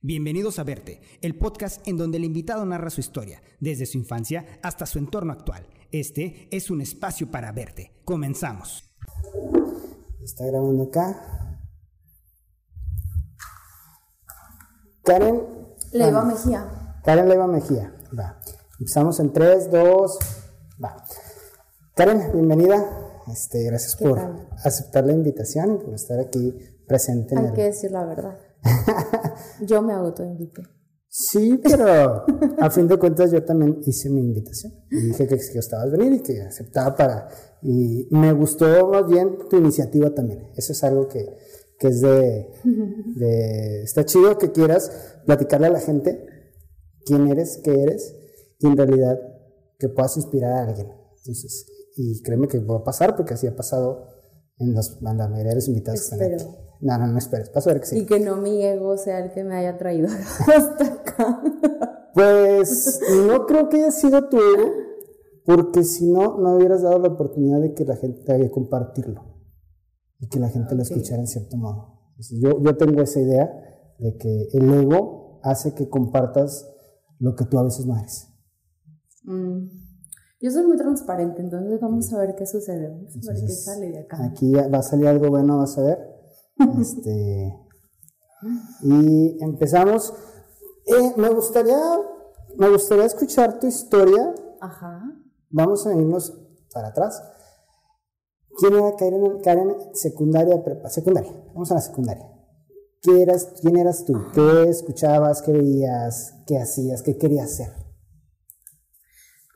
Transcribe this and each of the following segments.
Bienvenidos a Verte, el podcast en donde el invitado narra su historia, desde su infancia hasta su entorno actual. Este es un espacio para verte. Comenzamos. Está grabando acá. Karen. Leiva Mejía. Karen Leiva Mejía. Va. Empezamos en 3, 2, va. Karen, bienvenida. Este, gracias ¿Qué por tal? aceptar la invitación y por estar aquí presente en Hay el- que decir la verdad. Yo me autoinvité. Sí, pero a fin de cuentas yo también hice mi invitación. Y dije que, que estabas venir y que aceptaba para... Y me gustó más bien tu iniciativa también. Eso es algo que, que es de, de... Está chido que quieras platicarle a la gente quién eres, qué eres y en realidad que puedas inspirar a alguien. Entonces, y créeme que va a pasar porque así ha pasado en, los, en la mayoría de los invitados. que están aquí. Espero. No, no, no esperes. Vas a ver que sí. Y que no mi ego sea el que me haya traído hasta acá. Pues no creo que haya sido tu ego, porque si no, no hubieras dado la oportunidad de que la gente de compartirlo y que la gente lo escuchara en cierto modo. Entonces, yo, yo tengo esa idea de que el ego hace que compartas lo que tú a veces no eres. Mm. Yo soy muy transparente, entonces vamos a ver qué sucede. Vamos a ver qué sale de acá. Aquí va a salir algo bueno, vas a ver. Este, y empezamos. Eh, me gustaría, me gustaría escuchar tu historia Ajá. Vamos a irnos para atrás. ¿Quién era Karen, Karen secundaria, prepa? Secundaria. Vamos a la secundaria. ¿Qué eras, ¿Quién eras tú? ¿Qué escuchabas? ¿Qué veías? ¿Qué hacías? ¿Qué querías hacer?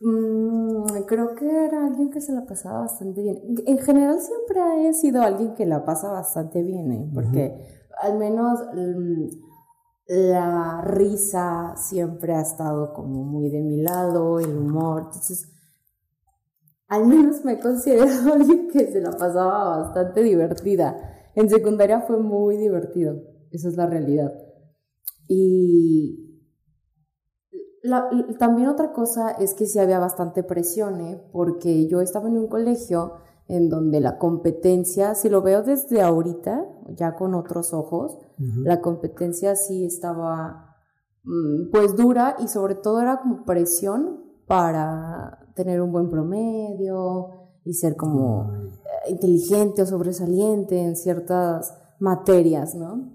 Mm, creo que era alguien que se la pasaba bastante bien. En general siempre he sido alguien que la pasa bastante bien, ¿eh? porque al menos mm, la risa siempre ha estado como muy de mi lado, el humor. Entonces, al menos me he considerado alguien que se la pasaba bastante divertida. En secundaria fue muy divertido, esa es la realidad. Y la- también otra cosa es que sí había bastante presión, ¿eh? porque yo estaba en un colegio en donde la competencia, si lo veo desde ahorita, ya con otros ojos, la competencia sí estaba mm, pues dura y sobre todo era como presión para tener un buen promedio y ser como eh, inteligente o sobresaliente en ciertas materias, ¿no?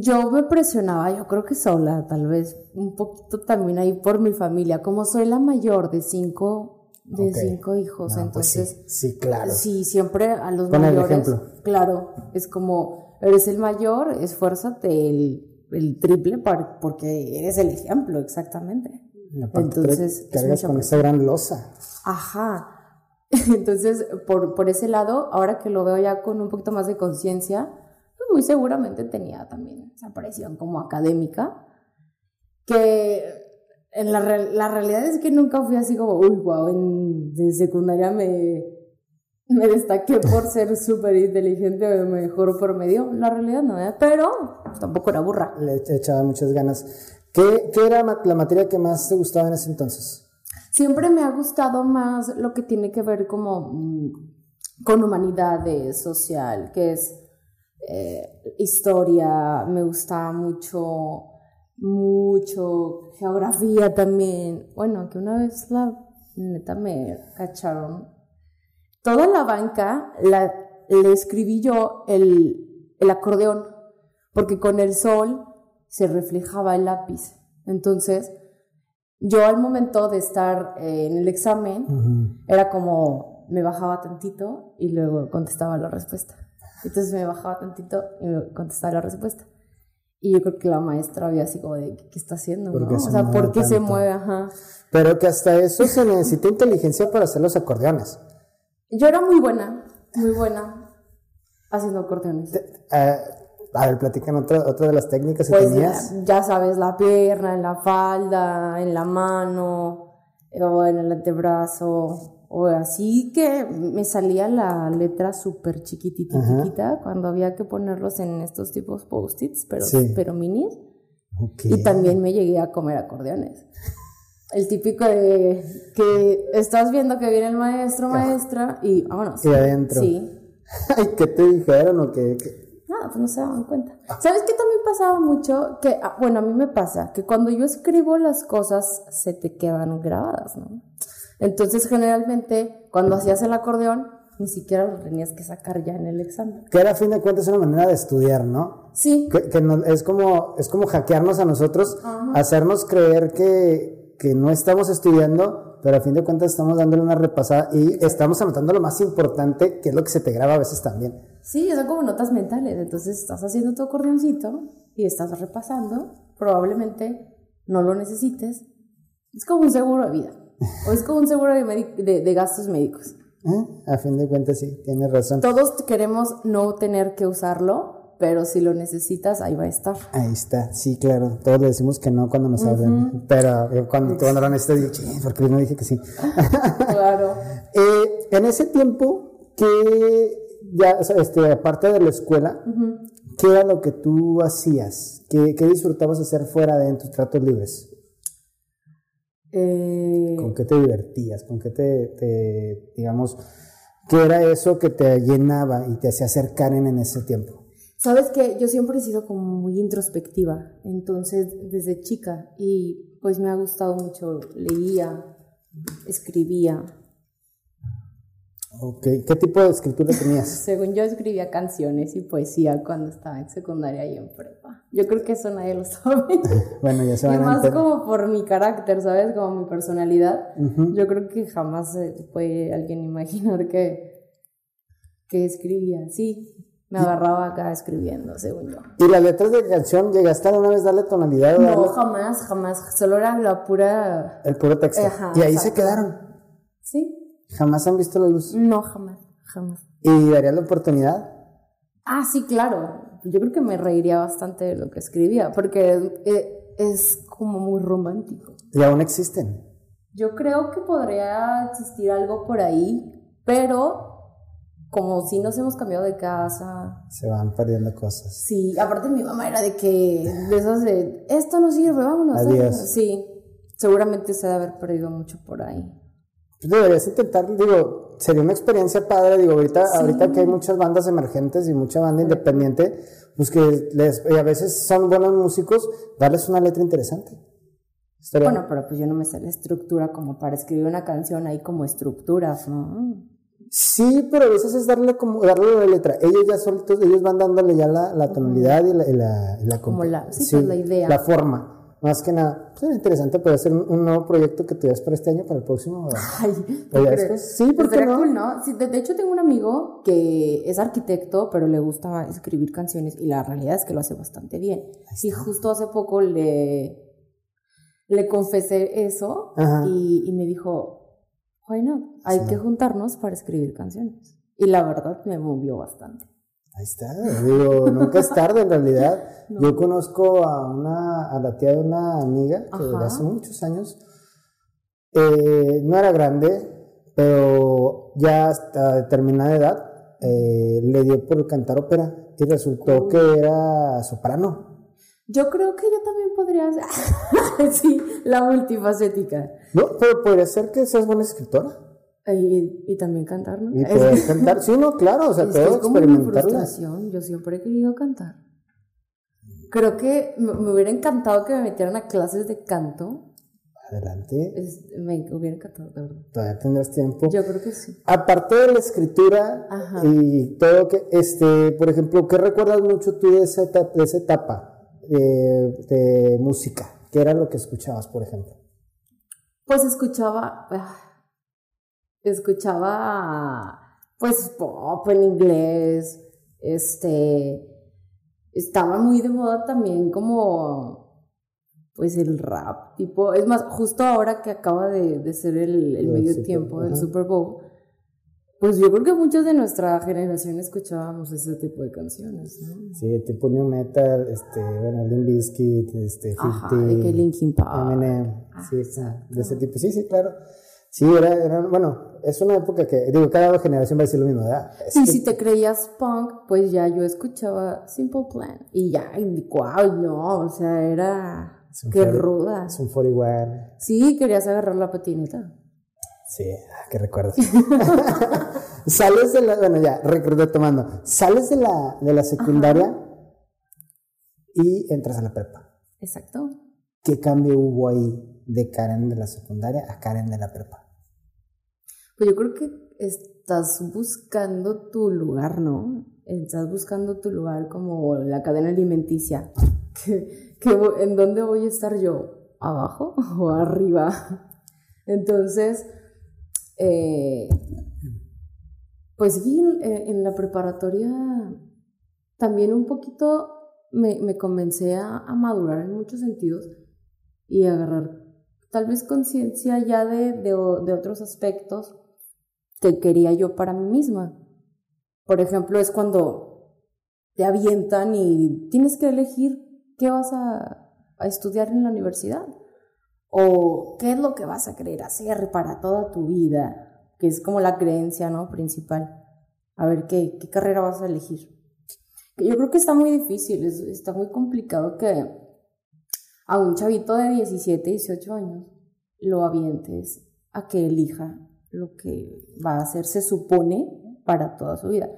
Yo me presionaba, yo creo que sola, tal vez un poquito también ahí por mi familia. Como soy la mayor de cinco, de cinco hijos, No, pues entonces sí, sí, claro. sí, siempre a los Pon el mayores, ejemplo. claro, es como eres el mayor, esfuérzate el, el triple para, porque eres el ejemplo, exactamente. Y Entonces, cargas con esa gran losa. Ajá. Entonces, por, por ese lado, ahora que lo veo ya con un poquito más de conciencia, muy seguramente tenía también esa presión como académica, que en la, la realidad es que nunca fui así como, uy, wow, en de secundaria me, me destaqué por ser súper inteligente o mejor promedio. La realidad no, ¿eh? pero tampoco era burra. Le he echado muchas ganas. ¿Qué, qué era la materia que más te gustaba en ese entonces? Siempre me ha gustado más lo que tiene que ver como mm, con humanidades, social, que es eh, historia, me gustaba mucho, mucho geografía también. Bueno, que una vez la neta me cacharon. Toda la banca la, le escribí yo el, el acordeón, porque con el sol se reflejaba el lápiz. Entonces, yo al momento de estar eh, en el examen, era como me bajaba tantito y luego contestaba la respuesta. Entonces me bajaba tantito y me contestaba la respuesta. Y yo creo que la maestra había así como de, ¿qué, está haciendo? ¿Por no? O se sea, ¿por qué se mueve? Ajá. Pero que hasta eso se necesita inteligencia para hacer los acordeones. Yo era muy buena, muy buena haciendo acordeones. Eh, a ver, platican otra, otra de las técnicas que Pues tenías. ya, ya sabes, la pierna, en la falda, en la mano, o en el antebrazo, o así que me salía la letra súper chiquitita, Ajá. chiquita, cuando había que ponerlos en estos tipos post-its, pero, Sí. pero minis. Y también me llegué a comer acordeones. El típico de que estás viendo que viene el maestro, maestra, y vámonos. Y adentro. Sí. Ay, ¿qué te dijeron o qué? qué? Nada, pues no se daban cuenta. ¿Sabes qué también pasaba mucho? Que, ah, bueno, a mí me pasa que cuando yo escribo las cosas se te quedan grabadas, ¿no? Entonces, generalmente, cuando hacías el acordeón, ni siquiera lo tenías que sacar ya en el examen. Que era a fin de cuentas una manera de estudiar, ¿no? Sí. Que, que no- es, como, es como hackearnos a nosotros, hacernos creer que, que no estamos estudiando, pero a fin de cuentas estamos dándole una repasada y estamos anotando lo más importante, que es lo que se te graba a veces también. Sí, son como notas mentales. Entonces estás haciendo tu acordeoncito y estás repasando. Probablemente no lo necesites. Es como un seguro de vida. O es como un seguro de, medi- de- de gastos médicos. ¿Eh? A fin de cuentas, sí, tienes razón. Todos queremos no tener que usarlo, pero si lo necesitas, ahí va a estar. Ahí está, sí, claro. Todos le decimos que no cuando nos hablan. Pero yo cuando, cuando lo necesito, digo, "Chin, ¿por qué no dije que sí? Claro. Eh, en ese tiempo que ya, o sea, este, aparte de la escuela, ¿qué era lo que tú hacías? ¿Qué, qué disfrutabas hacer fuera de en tus tratos libres? Eh, ¿Con qué te divertías? ¿Con qué te, te, digamos, qué era eso que te llenaba y te hacía hacer Karen en ese tiempo? Sabes que yo siempre he sido como muy introspectiva, entonces desde chica y pues me ha gustado mucho, leía, escribía. Ok, ¿Qué tipo de escritura tenías? Según yo escribía canciones y poesía cuando estaba en secundaria y en prepa. Yo creo que eso nadie lo sabe. Bueno, ya se y van a más enterar. como por mi carácter, ¿sabes? Como mi personalidad. Yo creo que jamás puede alguien imaginar que, que escribía. Sí, me agarraba acá escribiendo, según yo. ¿Y las letras de canción llegaste a una vez darle tonalidad o No, darle jamás, jamás. Solo era la pura... el puro texto? Ajá, y ahí se quedaron. Sí, Jamás han visto la luz. no, jamás, jamás. ¿Y darías la oportunidad? Ah, sí, claro. Yo creo que me reiría bastante de lo que escribía, porque eh, es como muy romántico. Y aún existen. Yo creo que podría existir algo por ahí, pero como si nos hemos cambiado de casa. Se van perdiendo cosas. Sí, aparte mi mamá era de que, de esas de, esto no sirve, vámonos. Adiós. Sí, seguramente se debe haber perdido mucho por ahí. Tú deberías intentar, digo, sería una experiencia padre, digo, ahorita, ahorita que hay muchas bandas emergentes y mucha banda independiente, pues que les, y a veces son buenos músicos, darles una letra interesante. Estaría- Bueno, pero pues yo no me sé la estructura como para escribir una canción ahí como estructuras, ¿no? Sí, pero a veces es darle como, darle la letra. Ellos ya solitos, ellos van dándole ya la, la tonalidad y la, y la, y la Como la- sí, pues, la idea. La forma. Más que nada, pues, interesante puede ser un, un nuevo proyecto que tuvieras para este año, para el próximo. Ay, esto- sí, ¿por qué Estaría no? cool, ¿no? Sí, de, de hecho, tengo un amigo que es arquitecto, pero le gusta escribir canciones y la realidad es que lo hace bastante bien. Y justo hace poco le, le confesé eso y me dijo, why not? Hay que juntarnos para escribir canciones. Y la verdad me movió bastante. Ahí está, digo, nunca es tarde en realidad. Yo conozco a una, a la tía de una amiga que Ajá. hace muchos años, eh, no era grande, pero ya hasta determinada edad eh, le dio por cantar ópera y resultó que era soprano. Yo creo que yo también podría ser, sí, la multifacética. No, pero podría ser que seas buena escritora Y, y también cantar, ¿no? y poder cantar. Sí, no, claro, o sea, Es mi experimentarla. Yo siempre he querido cantar. Creo que me, me hubiera encantado que me metieran a clases de canto. Adelante, Es- me hubiera encantado, de verdad. todavía tendrás tiempo. Yo creo que sí. Aparte de la escritura Ajá. y todo que, este, por ejemplo, ¿qué recuerdas mucho tú de esa etapa, de, esa etapa de, de música? ¿Qué era lo que escuchabas, por ejemplo? Pues escuchaba. Ah, Escuchaba. Pues pop en inglés. Este. Estaba muy de moda también como. Pues el rap, tipo. Es más, justo ahora que acaba de, de ser el, medio tiempo del ajá. Super Bowl. Pues yo creo que muchos de nuestra generación escuchábamos ese tipo de canciones, ¿no? Sí, tipo new metal, este, bueno, Limp Bizkit, este, Ajá, 50, de que Linkin Park. Eminem, sí, exacto. de ese tipo. Sí, sí, claro. Sí, era, era, bueno, es una época que, digo, cada generación va a decir lo mismo, ¿verdad? Es Y que- si te creías punk, pues ya yo escuchaba Simple Plan. Y ya, y wow, no, o sea, era. Qué ruda. Es un 41. Sí, querías agarrar la patineta. Sí, ah, qué recuerdos. sales de la, bueno ya, retomando, sales de la, de la secundaria y entras a la prepa. Exacto. ¿Qué cambio hubo ahí de Karen de la secundaria a Karen de la prepa? Pues yo creo que estás buscando tu lugar, ¿no? Estás buscando tu lugar como la cadena alimenticia. ¿En dónde voy a estar yo? ¿Abajo o arriba? Entonces, eh, pues sí, en, la preparatoria también un poquito me, comencé a, madurar en muchos sentidos y agarrar tal vez conciencia ya de, de, otros aspectos que quería yo para mí misma. Por ejemplo, es cuando te avientan y tienes que elegir qué vas a, estudiar en la universidad o qué es lo que vas a querer hacer para toda tu vida, que es como la creencia, ¿no? Principal. A ver qué, qué carrera vas a elegir. Yo creo que está muy difícil, está muy complicado que a un chavito de 17, 18 años lo avientes a que elija lo que va a hacer, se supone, para toda su vida.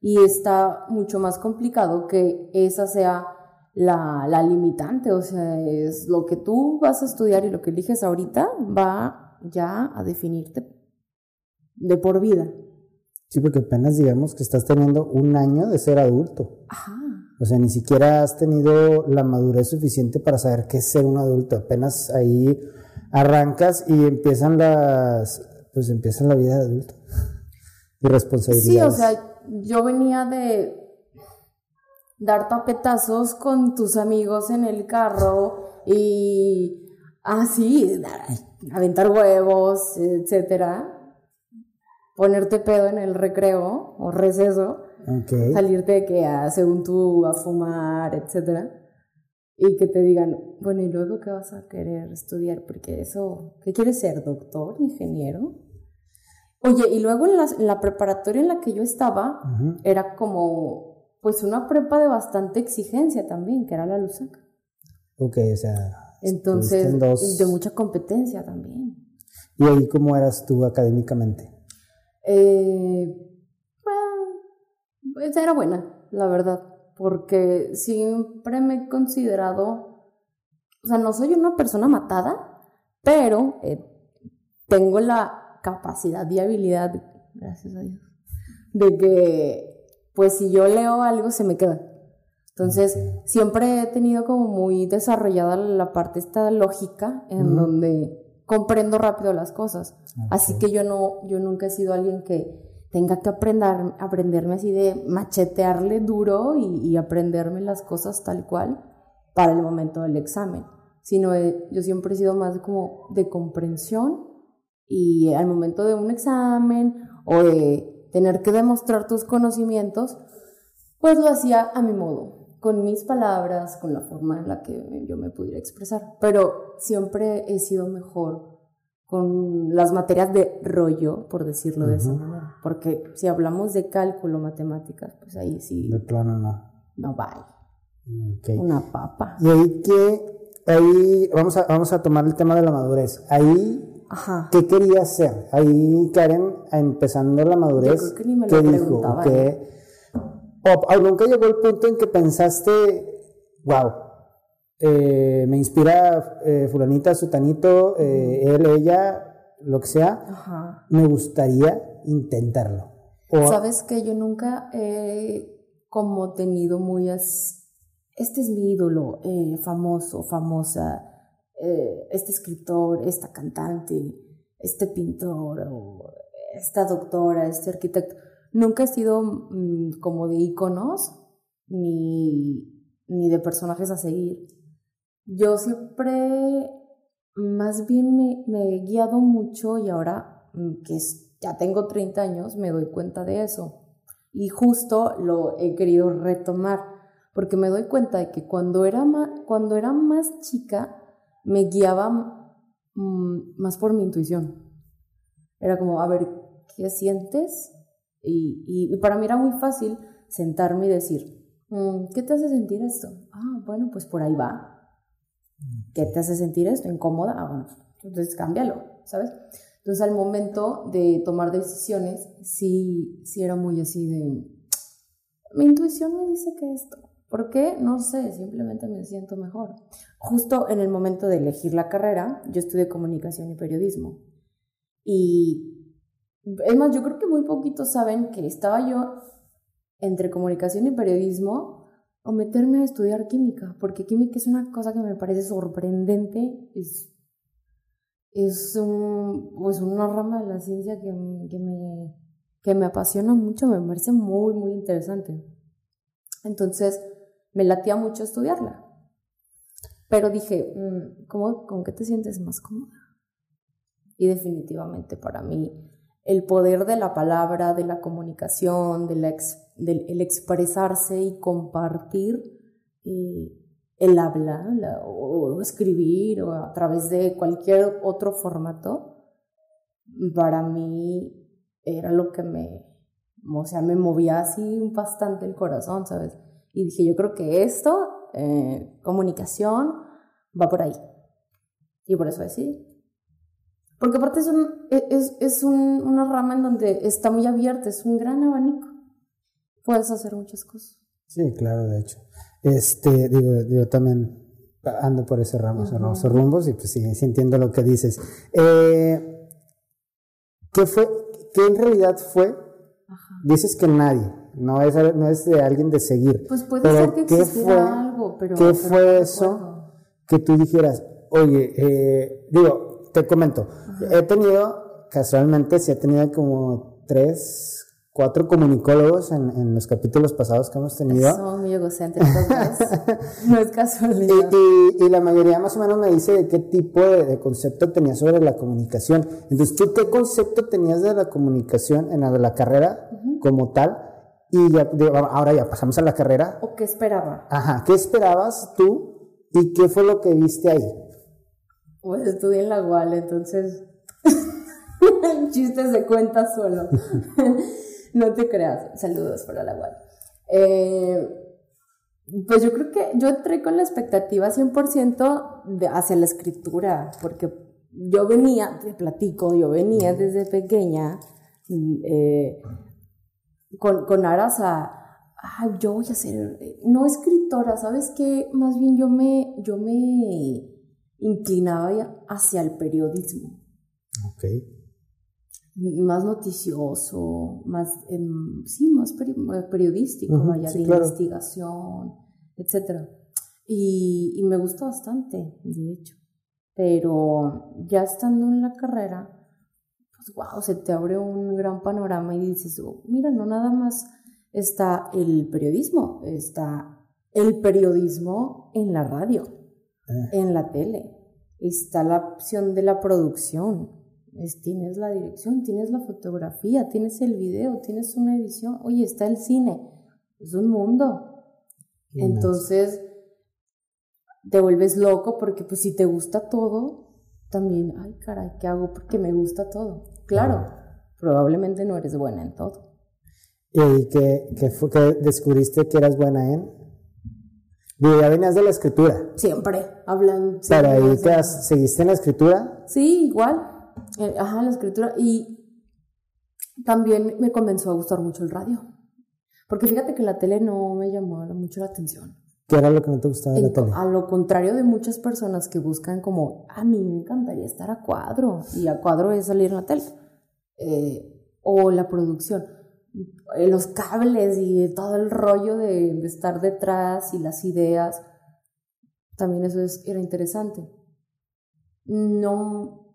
Y está mucho más complicado que esa sea la, la, limitante, o sea, es lo que tú vas a estudiar y lo que eliges ahorita va ya a definirte de por vida. Sí, porque apenas digamos que estás teniendo un año de ser adulto. Ajá. O sea, ni siquiera has tenido la madurez suficiente para saber qué es ser un adulto. Apenas ahí arrancas y empiezan las, pues empieza la vida de adulto. Y responsabilidades. Sí, o sea, yo venía de dar tapetazos con tus amigos en el carro y así, aventar huevos, etcétera. Ponerte pedo en el recreo o receso. Salirte de que según tú a fumar, etcétera. Y que te digan, bueno, ¿y luego qué vas a querer estudiar? Porque eso, ¿qué quieres ser? ¿Doctor? ¿Ingeniero? Oye, y luego en la, preparatoria en la que yo estaba, era como pues una prepa de bastante exigencia también, que era la Lusac. Ok, o sea. Entonces, de mucha competencia también. ¿Y ahí cómo eras tú académicamente? Eh, pues era buena, la verdad, porque siempre me he considerado, o sea, no soy una persona matada, pero eh, tengo la capacidad y habilidad, gracias a Dios, de que pues si yo leo algo se me queda. Entonces, siempre he tenido como muy desarrollada la parte esta lógica en donde comprendo rápido las cosas. Así que yo no, yo nunca he sido alguien que tenga que aprender, aprenderme así de machetearle duro y, aprenderme las cosas tal cual para el momento del examen, sino yo siempre he sido más como de comprensión y al momento de un examen o de tener que demostrar tus conocimientos, pues lo hacía a mi modo, con mis palabras, con la forma en la que yo me pudiera expresar. Pero siempre he sido mejor con las materias de rollo, por decirlo de esa manera. Porque si hablamos de cálculo, matemáticas, pues ahí sí. De plano no. No vale. Una papa. Y ahí que, ahí vamos a, vamos a tomar el tema de la madurez. Ahí Ajá. ¿Qué quería hacer? Ahí Karen, empezando la madurez, Yo creo que ni me lo ¿qué dijo? ¿Qué? O, nunca llegó el punto en que pensaste, wow, eh, me inspira eh, fulanita, sutanito, eh, él, ella, lo que sea, Ajá. me gustaría intentarlo. Sabes que yo nunca he como tenido muy... Este es mi ídolo, eh, famoso, famosa eh, este escritor, esta cantante, este pintor o esta doctora, este arquitecto. Nunca he sido mm, como de íconos ni, ni de personajes a seguir. Yo siempre más bien me, he guiado mucho y ahora mm, que ya tengo 30 años me doy cuenta de eso. Y justo lo he querido retomar porque me doy cuenta de que cuando era cuando era más chica me guiaba mm, más por mi intuición. Era como, a ver, ¿qué sientes? Y, para mí era muy fácil sentarme y decir, mm, ¿qué te hace sentir esto? Ah, bueno, pues por ahí va. ¿Qué te hace sentir esto? ¿Incómoda? Ah, bueno, entonces cámbialo, ¿sabes? Entonces al momento de tomar decisiones, sí, sí era muy así de, mi intuición me dice que esto. ¿Por qué? No sé, simplemente me siento mejor. Justo en el momento de elegir la carrera, yo estudié comunicación y periodismo. Y es más, yo creo que muy poquitos saben que estaba yo entre comunicación y periodismo o meterme a estudiar química, porque química es una cosa que me parece sorprendente, es, es un, pues una rama de la ciencia que, que, me, que me apasiona mucho, me parece muy, muy interesante. Entonces, me latía mucho estudiarla. Pero dije, mm, ¿cómo, ¿con qué te sientes más cómoda? Y definitivamente para mí el poder de la palabra, de la comunicación, de la del el expresarse y compartir el habla o escribir o a través de cualquier otro formato, para mí era lo que me, o sea, me movía así bastante el corazón, ¿sabes? Y dije, yo creo que esto, eh, comunicación, va por ahí. Y por eso decidí. Porque aparte es, un, e, es, es un, una rama en donde está muy abierta, es un gran abanico. Puedes hacer muchas cosas. Sí, claro, de hecho. Este, digo, yo también ando por ese ramo, esos rumbos, y pues sí, sí entiendo lo que dices. Eh, ¿Qué fue, qué en realidad fue? Dices que nadie, no es, no es de alguien de seguir. Pues puede ser que ¿qué fue, algo, pero... ¿Qué fue eso que tú dijeras, oye, eh, digo, te comento, he tenido, casualmente, sí he tenido como tres, cuatro comunicólogos en, en, los capítulos pasados que hemos tenido. Son muy egocéntricos, no es casualidad. Y, y, la mayoría más o menos me dice de qué tipo de, concepto tenías sobre la comunicación. Entonces, ¿tú qué concepto tenías de la comunicación en la de la carrera como tal? Y ya, ahora ya pasamos a la carrera. ¿O qué esperaba? Ajá, ¿qué esperabas tú y qué fue lo que viste ahí? Pues estudié en la UAL, entonces chistes de cuenta solo. no te creas. Saludos para la UAL. Eh, pues yo creo que yo entré con la expectativa 100% de, hacia la escritura, porque yo venía, te platico, yo venía desde pequeña eh, con, con aras a, yo voy a ser, no escritora, ¿sabes qué? Más bien yo me, yo me inclinaba hacia el periodismo. Ok. Más noticioso, más, em, sí, más periodístico, vaya, de investigación, etc. Y, y me gustó bastante, de hecho. Pero ya estando en la carrera, wow, se te abre un gran panorama y dices, oh, mira, no nada más está el periodismo, está el periodismo en la radio, eh. en la tele, está la opción de la producción, tienes la dirección, tienes la fotografía, tienes el video, tienes una edición, oye, está el cine, es un mundo. Entonces, te vuelves loco porque pues si te gusta todo, también, ay caray, ¿qué hago? Porque me gusta todo. Claro, probablemente no eres buena en todo. ¿Y qué, fue que descubriste que eras buena en? ya venías de la escritura. Siempre, hablando. ¿Para ahí te seguiste en la escritura? Sí, igual. Eh, ajá, la escritura. Y también me comenzó a gustar mucho el radio. Porque fíjate que la tele no me llamó mucho la atención. ¿Qué era lo que no te gustaba de la tele? A lo contrario de muchas personas que buscan como, a mí me encantaría estar a cuadro, y a cuadro es salir en la tele, eh, o la producción, eh, los cables y todo el rollo de, estar detrás y las ideas, también eso era interesante. No,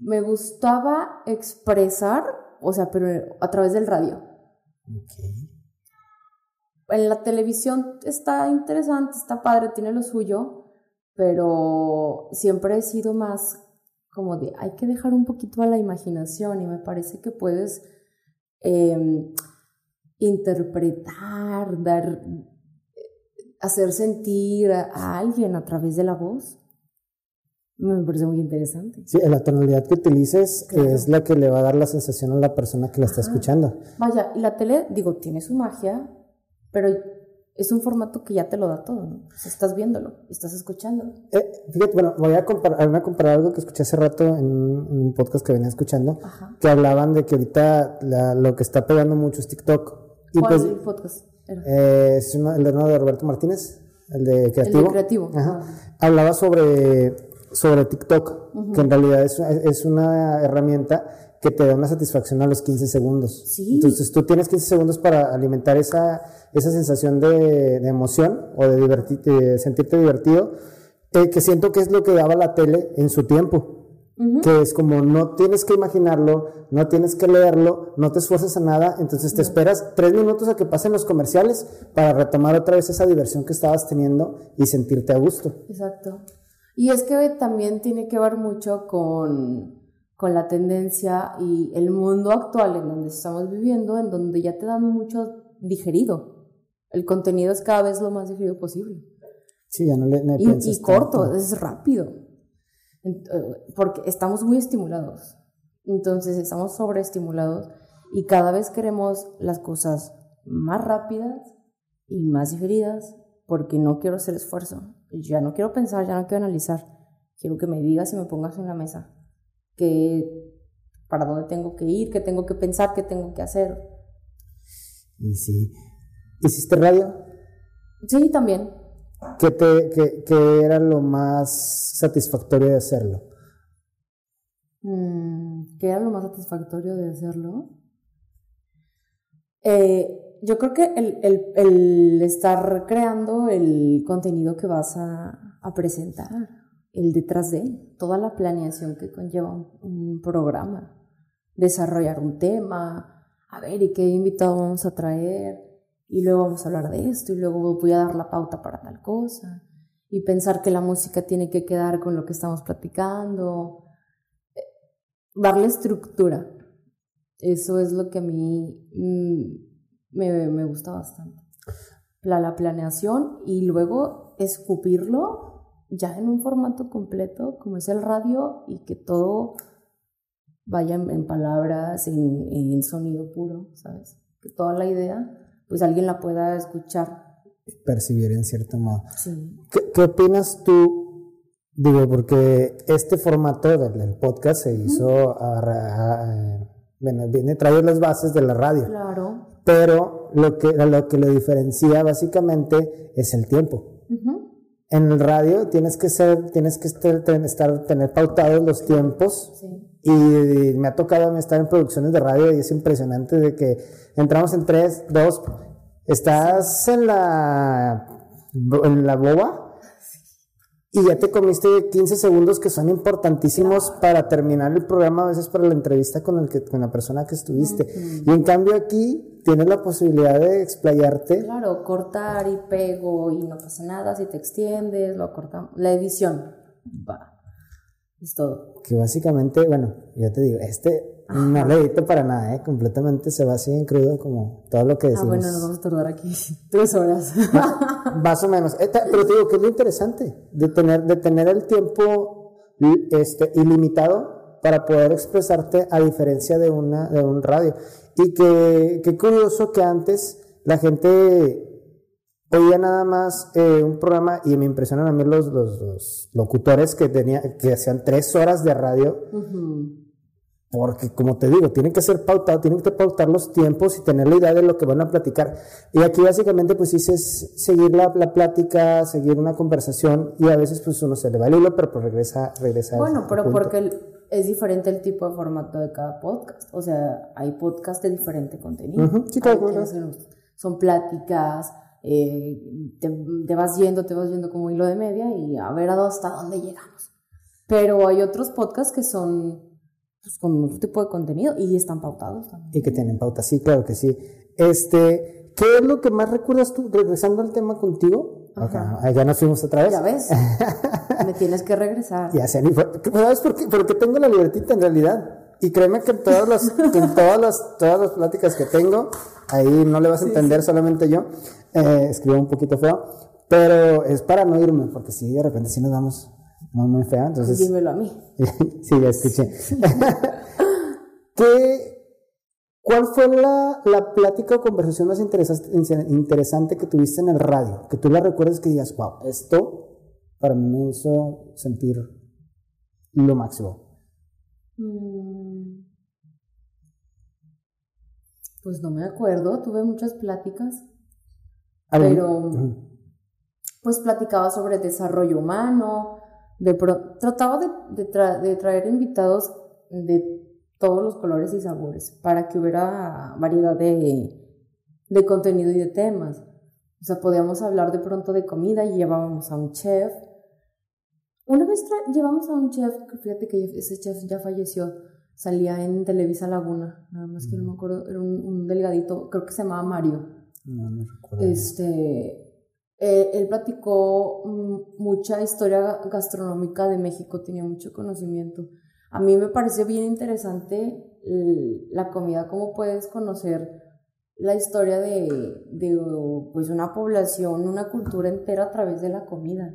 me gustaba expresar, o sea, pero a través del radio. Okay en la televisión está interesante, está padre, tiene lo suyo, pero siempre he sido más como de, hay que dejar un poquito a la imaginación y me parece que puedes em, interpretar, dar, hacer sentir a, alguien a través de la voz. Me parece muy interesante. Sí, la tonalidad que utilices es la que le va a dar la sensación a la persona que la está escuchando. Vaya, y la tele, digo, tiene su magia, pero es un formato que ya te lo da todo, ¿no? O sea, estás viéndolo, estás escuchándolo. Eh, fíjate, bueno, voy a comparar, voy a comparar algo que escuché hace rato en un, podcast que venía escuchando, Ajá. que hablaban de que ahorita la- lo que está pegando mucho es TikTok. Y ¿Cuál pues podcast era? eh, es uno- el hermano de Roberto Martínez, el de Creativo. Creativo, Ajá. ah. Hablaba sobre, sobre TikTok, que en realidad es, es una herramienta que te da una satisfacción a los 15 segundos. Sí. Entonces tú tienes 15 segundos para alimentar esa, esa sensación de, de emoción o de, diverti- de sentirte divertido, eh, que siento que es lo que daba la tele en su tiempo. Que es como no tienes que imaginarlo, no tienes que leerlo, no te esfuerces a nada, entonces te esperas tres minutos a que pasen los comerciales para retomar otra vez esa diversión que estabas teniendo y sentirte a gusto. Exacto. Y es que también tiene que ver mucho con, con la tendencia y el mundo actual en donde estamos viviendo, en donde ya te dan mucho digerido. El contenido es cada vez lo más digerido posible. Sí, ya no le no Y, y corto, es rápido. Eh, Porque estamos muy estimulados. Entonces estamos sobreestimulados y cada vez queremos las cosas más rápidas y más digeridas porque no quiero hacer esfuerzo. Ya no quiero pensar, ya no quiero analizar. Quiero que me digas y me pongas en la mesa que para dónde tengo que ir, qué tengo que pensar, qué tengo que hacer. Y sí. ¿Hiciste radio? Sí, también. ¿Qué, te, qué, qué era lo más satisfactorio de hacerlo? Mm, ¿Qué era lo más satisfactorio de hacerlo? Eh, yo creo que el, el- estar creando el contenido que vas a, presentar, el detrás de, toda la planeación que conlleva un, programa, desarrollar un tema, a ver, ¿y qué invitado vamos a traer? Y luego vamos a hablar de esto, y luego voy a dar la pauta para tal cosa, y pensar que la música tiene que quedar con lo que estamos platicando, darle estructura. Eso es lo que a mí mm, me, me gusta bastante. La, la planeación y luego escupirlo ya en un formato completo, como es el radio, y que todo vaya en, en palabras, en, en sonido puro, ¿sabes? Que toda la idea, pues alguien la pueda escuchar. Percibir en cierto modo. Sí. ¿Qué, qué opinas tú? Digo, porque este formato del, podcast se hizo, a ra- a- bueno, viene, trae las bases de la radio, Claro. Pero lo que, lo que lo diferencia básicamente es el tiempo. En el radio tienes que ser, tienes que estar, ten- estar- tener pautados los tiempos Sí. y me ha tocado a mí estar en producciones de radio y es impresionante de que entramos en 3, 2, estás en la, en la boba y ya te comiste 15 segundos que son importantísimos para terminar el programa, a veces para la entrevista con, el que, con la persona que estuviste. Y en cambio aquí tienes la posibilidad de explayarte. Claro, cortar y pego y no pasa nada si te extiendes, lo cortamos. La edición, va. Es todo. Que básicamente, bueno, ya te digo, este no lo edito para nada, ¿eh? completamente se va así en crudo como todo lo que Ah, decimos. bueno, nos vamos a tardar aquí tres horas. Más o menos. Pero te digo que es lo interesante de tener, de tener el tiempo este, ilimitado para poder expresarte a diferencia de, una, de un radio. Y que, qué curioso que antes la gente oía nada más eh, un programa y me impresionan a mí los, los, los locutores que, tenía, que hacían tres horas de radio Ujú. Porque, como te digo, tienen que ser pautados, tienen que pautar los tiempos y tener la idea de lo que van a platicar. Y aquí básicamente pues dices seguir la, la plática, seguir una conversación y a veces pues uno se le va el hilo, pero pues regresa, regresa. a Bueno, pero punto. porque es diferente el tipo de formato de cada podcast. O sea, hay podcast de diferente contenido. Sí, claro, Hay claro. que hacer- Son pláticas, eh, te, te vas yendo, te vas yendo como hilo de media y a ver hasta dónde llegamos. Pero hay otros podcasts que son pues, con otro tipo de contenido y están pautados también. Y que tienen pauta, sí, claro que sí. Este, ¿qué es lo que más recuerdas tú, regresando al tema contigo? Ajá. Ok, ya nos fuimos otra vez. Ya ves, me tienes que regresar. Ya sé, ¿sabes por qué? Porque tengo la libretita en realidad. Y créeme que en todas las, en todas las, todas las pláticas que tengo, ahí no le vas a entender solamente yo. Eh, escribo un poquito feo, pero es para no irme, porque si de repente sí nos damos muy, muy fea, entonces. Dímelo a mí. sí, ya escuché. ¿Qué, ¿Cuál fue la, la plática o conversación más interesante que tuviste en el radio? Que tú la recuerdes que digas, wow, esto para mí me hizo sentir lo máximo. Mm. Pues no me acuerdo, tuve muchas pláticas, pero pues platicaba sobre desarrollo humano, de trataba de, de traer invitados de todos los colores y sabores para que hubiera variedad de, de contenido y de temas. O sea, podíamos hablar de pronto de comida y llevábamos a un chef. Una vez llevamos a un chef, fíjate que ese chef ya falleció, salía en Televisa Laguna, nada más que no me acuerdo, era un, delgadito, creo que se llamaba Mario. No, no recuerdo. Este, eh, él platicó mm, mucha historia gastronómica de México, tenía mucho conocimiento. A mí me pareció bien interesante la comida, cómo puedes conocer la historia de, pues una población, una cultura entera a través de la comida.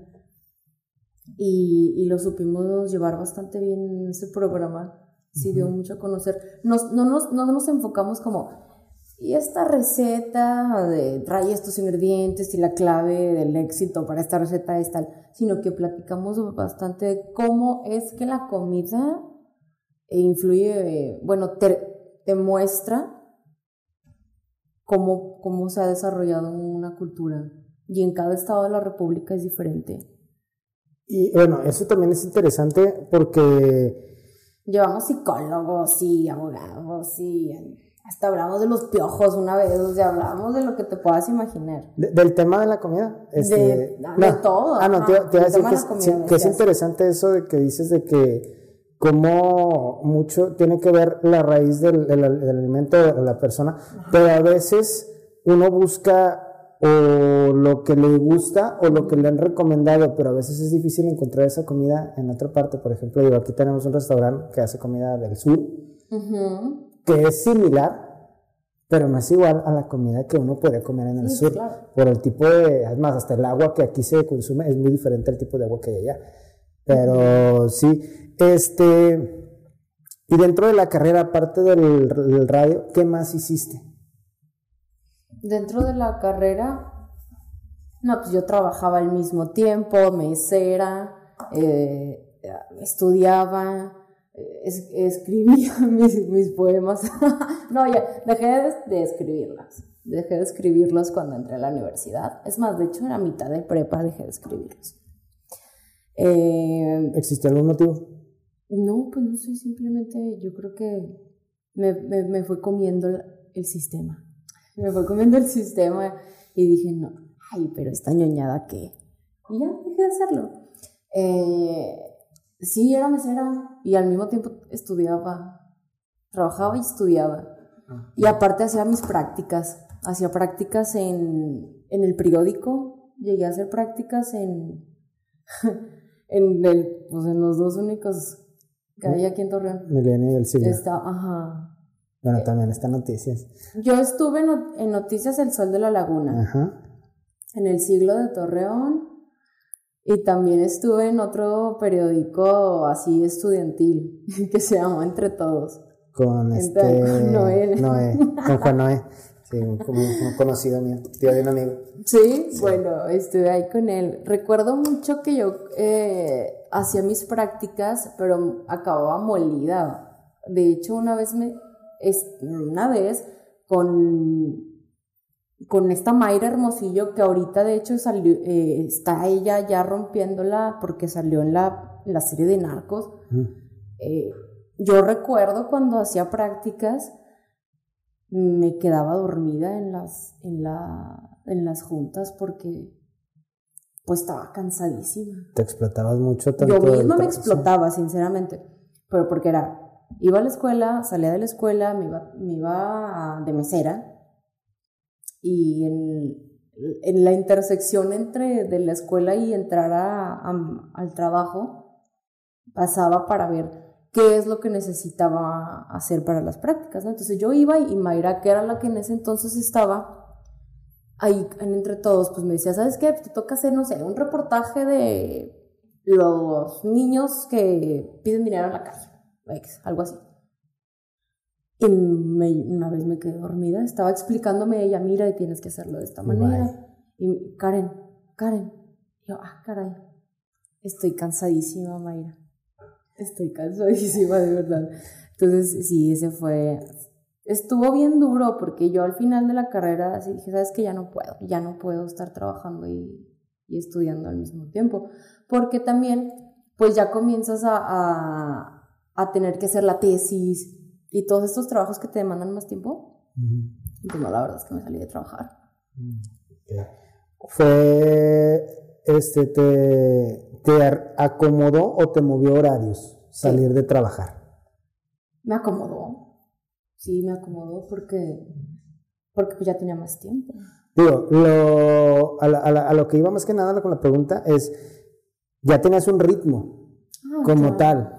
Y, lo supimos llevar bastante bien en ese programa, sí dio mucho a conocer. Nos, no, nos, no nos enfocamos como, y esta receta de, trae estos ingredientes y la clave del éxito para esta receta es tal, sino que platicamos bastante de cómo es que la comida influye, bueno, te, muestra cómo, cómo se ha desarrollado una cultura y en cada estado de la República es diferente. Y bueno, eso también es interesante porque... Llevamos psicólogos y abogados y hasta hablamos de los piojos una vez, o sea, hablamos de lo que te puedas imaginar. ¿Del tema de la comida? Este, de, todo. Ah, no, te, te voy a decir que, que es interesante eso de que dices de que como mucho tiene que ver la raíz del, alimento de la persona, pero a veces uno busca o lo que le gusta o lo que le han recomendado, pero a veces es difícil encontrar esa comida en otra parte. Por ejemplo, digo, aquí tenemos un restaurante que hace comida del sur, que es similar, pero no es igual a la comida que uno puede comer en el sur. Por el tipo de, además, hasta el agua que aquí se consume es muy diferente al tipo de agua que hay allá. Pero sí, este, y dentro de la carrera, aparte del, radio, ¿qué más hiciste? Dentro de la carrera, no, pues yo trabajaba al mismo tiempo, mesera, eh, estudiaba, escribía mis, poemas. no, ya, dejé de, de, escribirlas. Dejé de escribirlos cuando entré a la universidad. Es más, de hecho, en la mitad de prepa dejé de escribirlos. Eh, ¿Existe algún motivo? No, pues no sé, simplemente yo creo que me, me, fue comiendo el, sistema. Me fue comiendo el sistema y dije, no, ay, pero esta ñoñada que... Y ya, dejé de hacerlo. Eh, sí, era mesera y al mismo tiempo estudiaba, trabajaba y estudiaba. Ah. Y aparte hacía mis prácticas, hacía prácticas en, en el periódico, llegué a hacer prácticas en... en, el, pues en los dos únicos que hay aquí en Torreón. Milenio y el siglo. Está, ajá. Bueno, también está Noticias. Yo estuve en, Noticias El Sol de la Laguna. Ajá. En el siglo de Torreón. Y también estuve en otro periódico así estudiantil que se llamó Entre Todos. Con este. Noé. Noé. Con Juan Noé. Sí, como un conocido mío, tío de un amigo. Sí, bueno, estuve ahí con él. Recuerdo mucho que yo eh, hacía mis prácticas, pero acababa molida. De hecho, una vez me, una vez con, con esta Mayra Hermosillo, que ahorita de hecho salió, eh, está ella ya rompiéndola porque salió en la, la serie de Narcos. Eh, yo recuerdo cuando hacía prácticas, me quedaba dormida en las, en la, en las juntas porque pues estaba cansadísima. ¿Te explotabas mucho tanto? Yo misma me explotaba, sinceramente, pero porque era, iba a la escuela, salía de la escuela, me iba, me iba de mesera y en, en, la intersección entre de la escuela y entrar a, al trabajo pasaba para ver qué es lo que necesitaba hacer para las prácticas. Entonces yo iba y Mayra, que era la que en ese entonces estaba ahí entre todos, pues me decía, ¿sabes qué? Te toca hacer, no sé, un reportaje de los niños que piden dinero en la calle, algo así. Y una vez me quedé dormida, estaba explicándome ella, mira, y tienes que hacerlo de esta manera. Y Karen, Karen, yo, ah, caray, estoy cansadísima, Mayra. Estoy cansadísima, de verdad. Entonces, sí, ese fue, estuvo bien duro porque yo al final de la carrera así dije, sabes que ya no puedo, ya no puedo estar trabajando y, y estudiando al mismo tiempo. Porque también, pues ya comienzas a, a, a, tener que hacer la tesis y todos estos trabajos que te demandan más tiempo. Y pues no, la verdad es que me salí de trabajar. Fue, este, te, te acomodó o te movió horarios salir de trabajar. Me acomodó. Sí, me acomodó porque, porque pues ya tenía más tiempo. Digo, lo, a, a, lo que iba más que nada con la pregunta es, ya tenías un ritmo ah, como tal.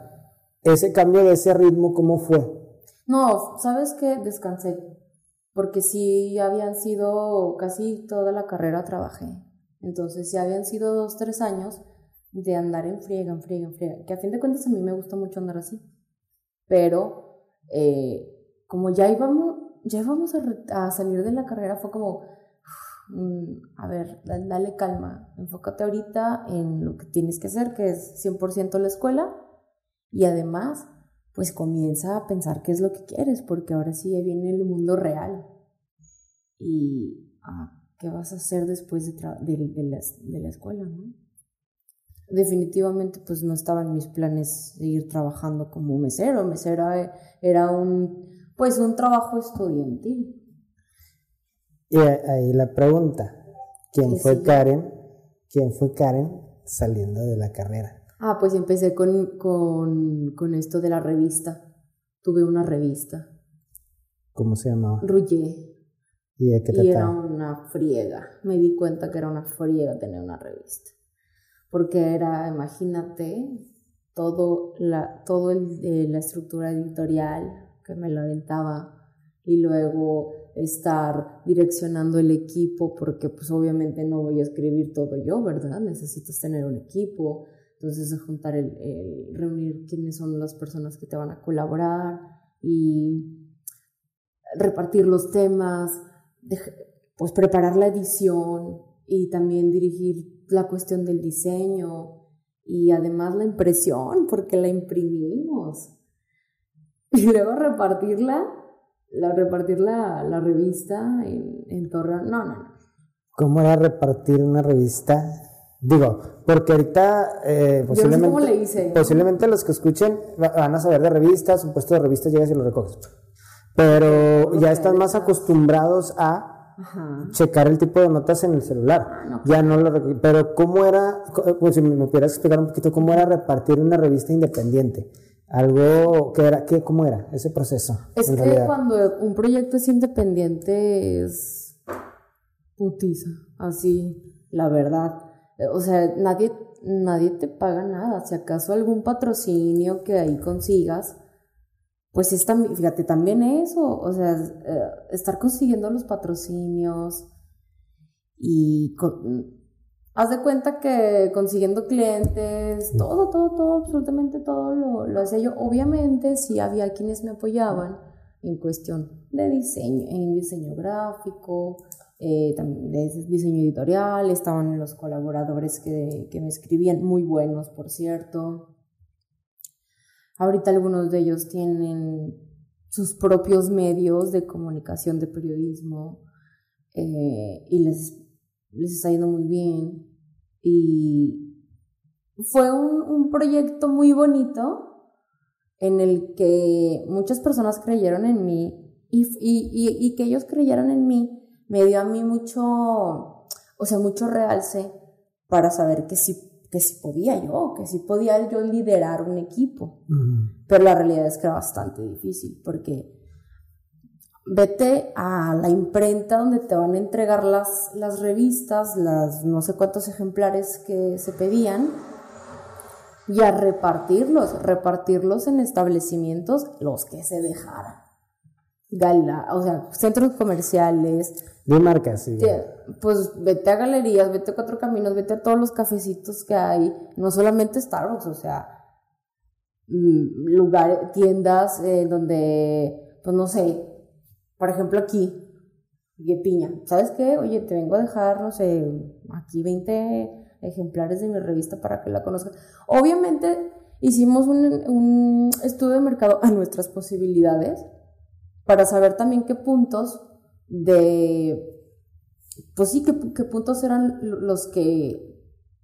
Ese cambio de ese ritmo, ¿cómo fue? No, ¿sabes qué? Descansé. Porque sí habían sido casi toda la carrera trabajé. Entonces sí habían sido dos, tres años de andar en friega, en friega, en friega. Que a fin de cuentas a mí me gusta mucho andar así. Pero eh, como ya íbamos, ya íbamos a, a salir de la carrera, fue como, Mm, a ver, dale calma, enfócate ahorita en lo que tienes que hacer, que es 100% la escuela, y además, pues comienza a pensar qué es lo que quieres, porque ahora sí viene el mundo real. Y ah, qué vas a hacer después de, de, la, de la escuela, ¿no? Definitivamente, pues no estaban mis planes de ir trabajando como mesero. Mesero eh, era un, pues un trabajo estudiantil. Y ahí la pregunta, ¿quién fue Karen? ¿Quién fue Karen saliendo de la carrera? Ah, pues empecé con, con, con esto de la revista. Tuve una revista. ¿Cómo se llamaba? Ruyé. ¿Y de qué Y era una friega. Me di cuenta que era una friega tener una revista. Porque era, imagínate, todo la, todo el, eh, la estructura editorial que me la aventaba y luego estar direccionando el equipo porque pues obviamente no voy a escribir todo yo, ¿verdad? Necesitas tener un equipo, entonces juntar el, reunir quiénes son las personas que te van a colaborar y repartir los temas, pues preparar la edición y también dirigir la cuestión del diseño y además la impresión porque la imprimimos y luego repartirla la, repartir la, la revista en, en. No, no, no. ¿Cómo era repartir una revista? Digo, porque ahorita eh, posiblemente, le hice. posiblemente los que escuchen van a saber de revistas, un puesto de revistas llegas y lo recoges. Pero ya están más acostumbrados a checar el tipo de notas en el celular. Ah, ya no lo pero cómo era, pues si me pudieras explicar un poquito cómo era repartir una revista independiente algo que era, ¿qué, ¿cómo era ese proceso? Es que cuando un proyecto es independiente es putiza, así, la verdad. O sea, nadie, nadie te paga nada. Si acaso algún patrocinio que ahí consigas, pues es también, fíjate, también eso, o sea, eh, estar consiguiendo los patrocinios y Haz de cuenta que consiguiendo clientes, todo, todo, todo, absolutamente todo lo, lo hacía yo. Obviamente sí había quienes me apoyaban en cuestión de diseño, en diseño gráfico, eh, también de diseño editorial, estaban los colaboradores que, que me escribían, muy buenos, por cierto. Ahorita algunos de ellos tienen sus propios medios de comunicación, de periodismo, eh, y les les está yendo muy bien. Y fue un, un proyecto muy bonito en el que muchas personas creyeron en mí y, y, y, que ellos creyeran en mí me dio a mí mucho, o sea, mucho realce para saber que sí, que sí podía yo, que sí podía yo liderar un equipo. Pero la realidad es que era bastante difícil porque vete a la imprenta donde te van a entregar las, las revistas, las no sé cuántos ejemplares que se pedían, y a repartirlos, repartirlos en establecimientos, los que se dejaran. Gala, o sea, centros comerciales. De marcas, sí. Pues vete a galerías, vete a Cuatro Caminos, vete a todos los cafecitos que hay, no solamente Starbucks, o sea, mm, lugares, tiendas eh, donde pues no sé, por ejemplo aquí, de piña, ¿sabes qué? Oye, te vengo a dejar, no sé, aquí 20 ejemplares de mi revista para que la conozcan. Obviamente hicimos un, un estudio de mercado a nuestras posibilidades para saber también qué puntos de, pues sí, qué, qué puntos eran los que,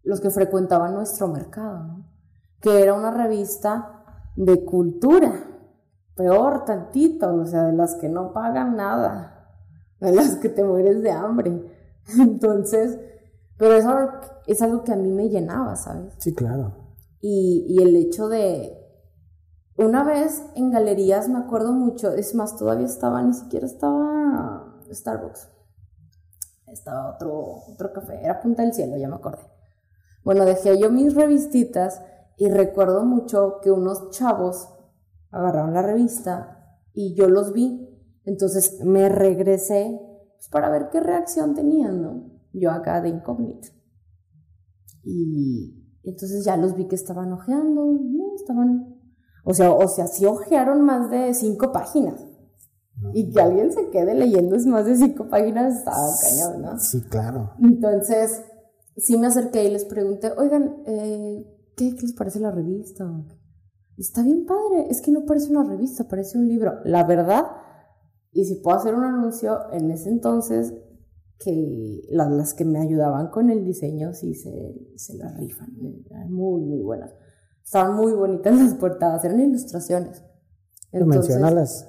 los que frecuentaban nuestro mercado, ¿no? Que era una revista de cultura, peor tantito, o sea, de las que no pagan nada, de las que te mueres de hambre. Entonces, pero eso es algo que a mí me llenaba, ¿sabes? Sí, claro. Y, y el hecho de, una vez en galerías me acuerdo mucho, es más, todavía estaba, ni siquiera estaba Starbucks, estaba otro, otro café, era Punta del Cielo, ya me acordé. Bueno, dejé yo mis revistitas y recuerdo mucho que unos chavos agarraron la revista y yo los vi. Entonces me regresé pues, para ver qué reacción tenían, ¿no? Yo acá de incógnito. Y entonces ya los vi que estaban ojeando, estaban, o sea, o sea, sí ojearon más de cinco páginas. Y que alguien se quede leyendo es más de cinco páginas, estaba cañón, ¿no? Sí, claro. Entonces, sí me acerqué y les pregunté, oigan, eh, ¿qué, ¿qué les parece la revista? Está bien padre, es que no parece una revista, parece un libro. La verdad, y si puedo hacer un anuncio, en ese entonces, que las, las que me ayudaban con el diseño sí se, se las rifan, eran muy, muy buenas. Estaban muy bonitas las portadas, eran ilustraciones. Mencionalas.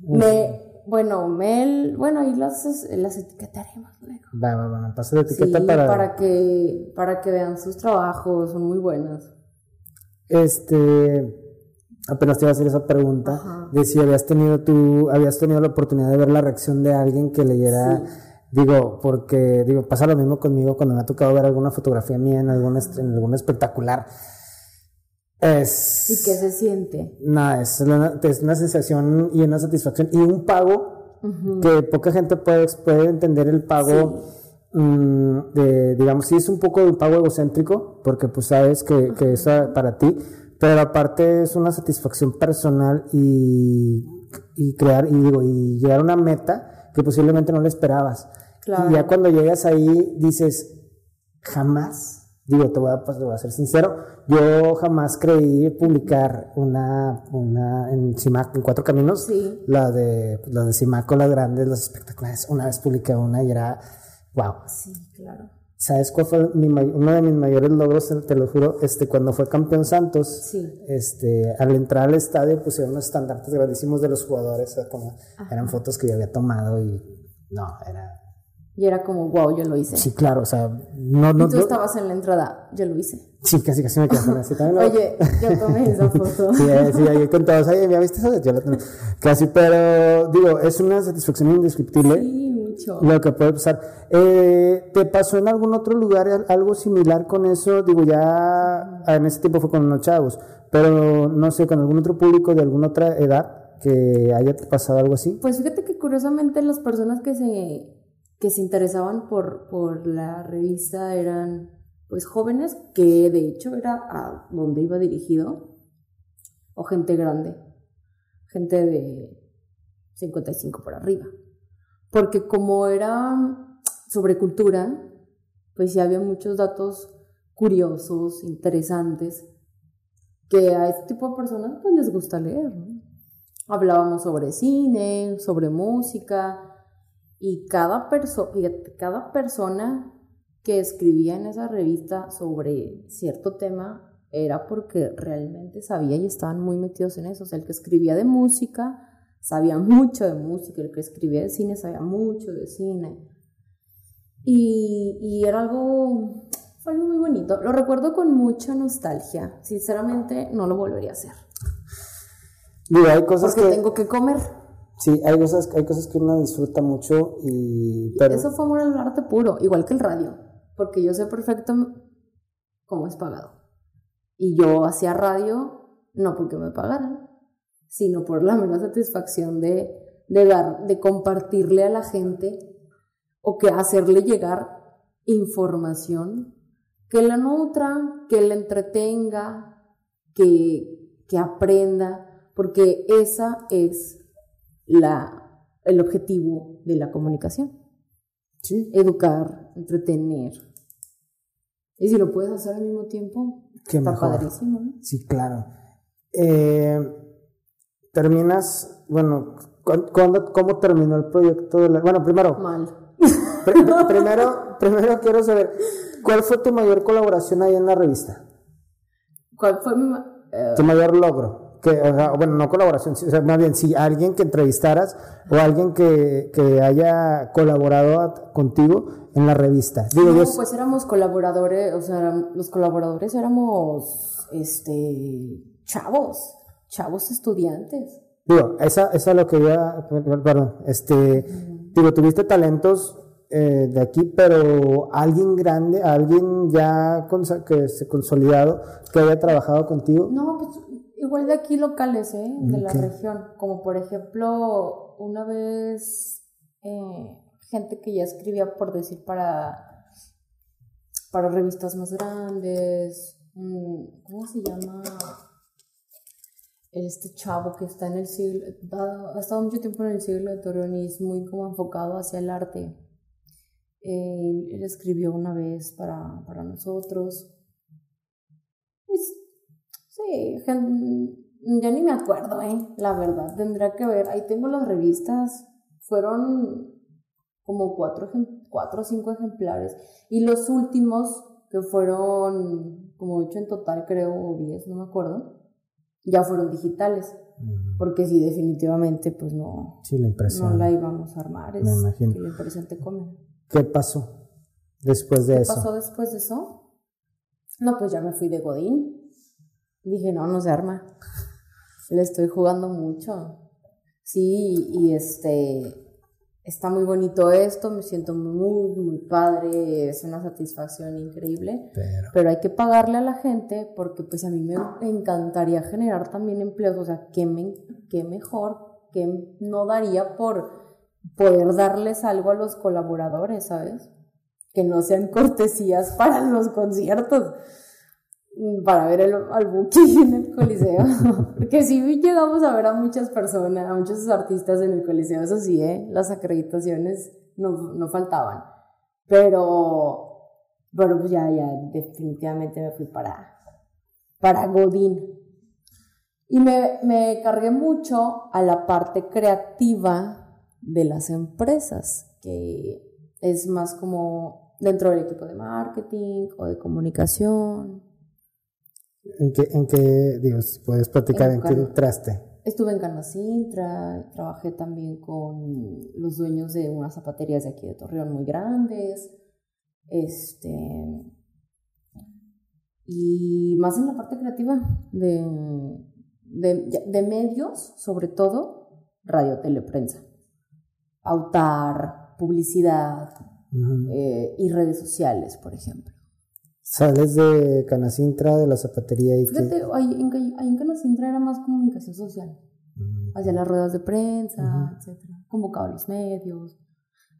Me, bueno, Mel, bueno, ahí las, las etiquetaremos luego. Va, va, va, pasa la etiqueta Sí, para... para que, para que vean sus trabajos, son muy buenas. Este, apenas te iba a hacer esa pregunta Ajá. de si habías tenido tú, habías tenido la oportunidad de ver la reacción de alguien que leyera, digo, porque, digo, pasa lo mismo conmigo cuando me ha tocado ver alguna fotografía mía en algún, en algún espectacular. Es... ¿Y qué se siente? Nada, es una, es una sensación y una satisfacción y un pago que poca gente puede, puede entender el pago mm, de, digamos, sí es un poco un pago egocéntrico, porque pues sabes que, que es para ti, pero aparte es una satisfacción personal y, y crear, y digo, y llegar a una meta que posiblemente no le esperabas. Claro. Y ya cuando llegas ahí dices, jamás, digo, te voy a, pues, te voy a ser sincero, yo jamás creí publicar una, una en CIMAC, en Cuatro Caminos, Sí. la de, la de Simaco, las grandes, las espectaculares. Una vez publiqué una y era, wow. Sí, claro. ¿Sabes cuál fue mi uno de mis mayores logros? Te lo juro, este, cuando fue campeón Santos, Sí. este, al entrar al estadio pusieron unos estandartes grandísimos de los jugadores, como, eran fotos que yo había tomado y, no, era, Y era como, wow, yo lo hice. sí, claro, o sea, no, no, y tú no- estabas en la entrada, yo lo hice. sí, casi, casi me quedé con así también. lo- Oye, yo tomé esa foto. Sí, eh, sí, ahí con todos, oye, ¿ya viste eso? Yo la tengo. Casi, pero digo, es una satisfacción indescriptible Sí, mucho. lo que puede pasar. Eh, ¿Te pasó en algún otro lugar al- algo similar con eso? Digo, ya en ese tiempo fue con los chavos, pero no sé, con algún otro público de alguna otra edad que haya pasado algo así. Pues fíjate que curiosamente las personas que se, que se interesaban por, por la revista eran pues jóvenes, que de hecho era a donde iba dirigido, o gente grande, gente de 55 por arriba. Porque como era sobre cultura, pues sí había muchos datos curiosos, interesantes, que a este tipo de personas pues les gusta leer. Hablábamos sobre cine, sobre música, y cada, perso cada persona que escribía en esa revista sobre cierto tema era porque realmente sabía y estaban muy metidos en eso. O sea, el que escribía de música sabía mucho de música, el que escribía de cine sabía mucho de cine. Y, y era algo, fue algo muy bonito. Lo recuerdo con mucha nostalgia. Sinceramente, no lo volvería a hacer. Digo, hay cosas Porque que... tengo que comer. Sí, hay cosas, hay cosas que uno disfruta mucho y... Eso fue amor al arte puro, igual que el radio, porque yo sé perfecto cómo es pagado. Y yo hacía radio no porque me pagaran, sino por la mera satisfacción de, de dar, de compartirle a la gente o que hacerle llegar información que la nutra, que la entretenga, que, que aprenda, porque esa es la, el objetivo de la comunicación. Sí. Educar, entretener. Y si lo puedes hacer al mismo tiempo, Qué está mejor. padrísimo. ¿no? Sí, claro. Eh, terminas, bueno, ¿cu- cuándo- ¿cómo terminó el proyecto? De la, bueno, primero, Mal. pr- primero, primero quiero saber, ¿cuál fue tu mayor colaboración ahí en la revista? ¿Cuál fue mi... ma- eh, Tu mayor logro. Que, o sea, bueno, no colaboración, sí, o sea, más bien, si alguien que entrevistaras o alguien que, que haya colaborado a- contigo en la revista. Digo, No, yo, pues éramos colaboradores, o sea, los colaboradores éramos, este, chavos, chavos estudiantes. Digo, esa, esa es lo que iba, perdón, este, digo, tuviste talentos eh, de aquí, pero alguien grande, alguien ya que se consolidado, que haya trabajado contigo. No, pues igual de aquí locales, ¿eh? De la región. Como por ejemplo, una vez eh, gente que ya escribía, por decir, para, para revistas más grandes. ¿Cómo se llama? Este chavo que está en el siglo, ha, estado mucho tiempo en el siglo de Torreón y es muy como enfocado hacia el arte. Él, él escribió una vez para, para nosotros. Sí, ya ni me acuerdo, ¿eh? La verdad, tendría que ver. Ahí tengo las revistas. Fueron como cuatro, cuatro o cinco ejemplares. Y los últimos, que fueron como ocho en total, creo, o diez, no me acuerdo, ya fueron digitales. Porque sí, definitivamente, pues no, Sí, la impresión. no la íbamos a armar. Es Me imagino. que la impresión te come. ¿Qué pasó después de ¿Qué eso? pasó después de eso? No, pues ya me fui de Godín. Dije, no, no se arma. Le estoy jugando mucho. Sí, y este, está muy bonito esto, me siento muy, muy padre, es una satisfacción increíble, Pero, pero hay que pagarle a la gente porque pues a mí me encantaría generar también empleos, o sea, qué, me, qué mejor, qué no daría por poder darles algo a los colaboradores, ¿sabes? Que no sean cortesías para los conciertos, para ver el, al Buki en el Coliseo. Porque sí llegamos a ver a muchas personas, a muchos artistas en el Coliseo, eso sí, ¿eh? las acreditaciones no, no faltaban. Pero, pero pues ya, ya, definitivamente me fui para, para Godín. Y me, me cargué mucho a la parte creativa de las empresas, que es más como dentro del equipo de marketing o de comunicación. ¿En qué, en qué, si puedes platicar En en qué entraste? Estuve en Canacintra, trabajé también con los dueños de unas zapaterías de aquí de Torreón muy grandes. Este. Y más en la parte creativa de, de, de medios, sobre todo, radio, tele, prensa. Autar, publicidad eh, y redes sociales, por ejemplo. Sales de Canacintra, de la zapatería y. Fíjate, ahí en, ahí en Canacintra era más comunicación social. Mm, hacía las ruedas de prensa, Ujú. etcétera, convocaba a los medios,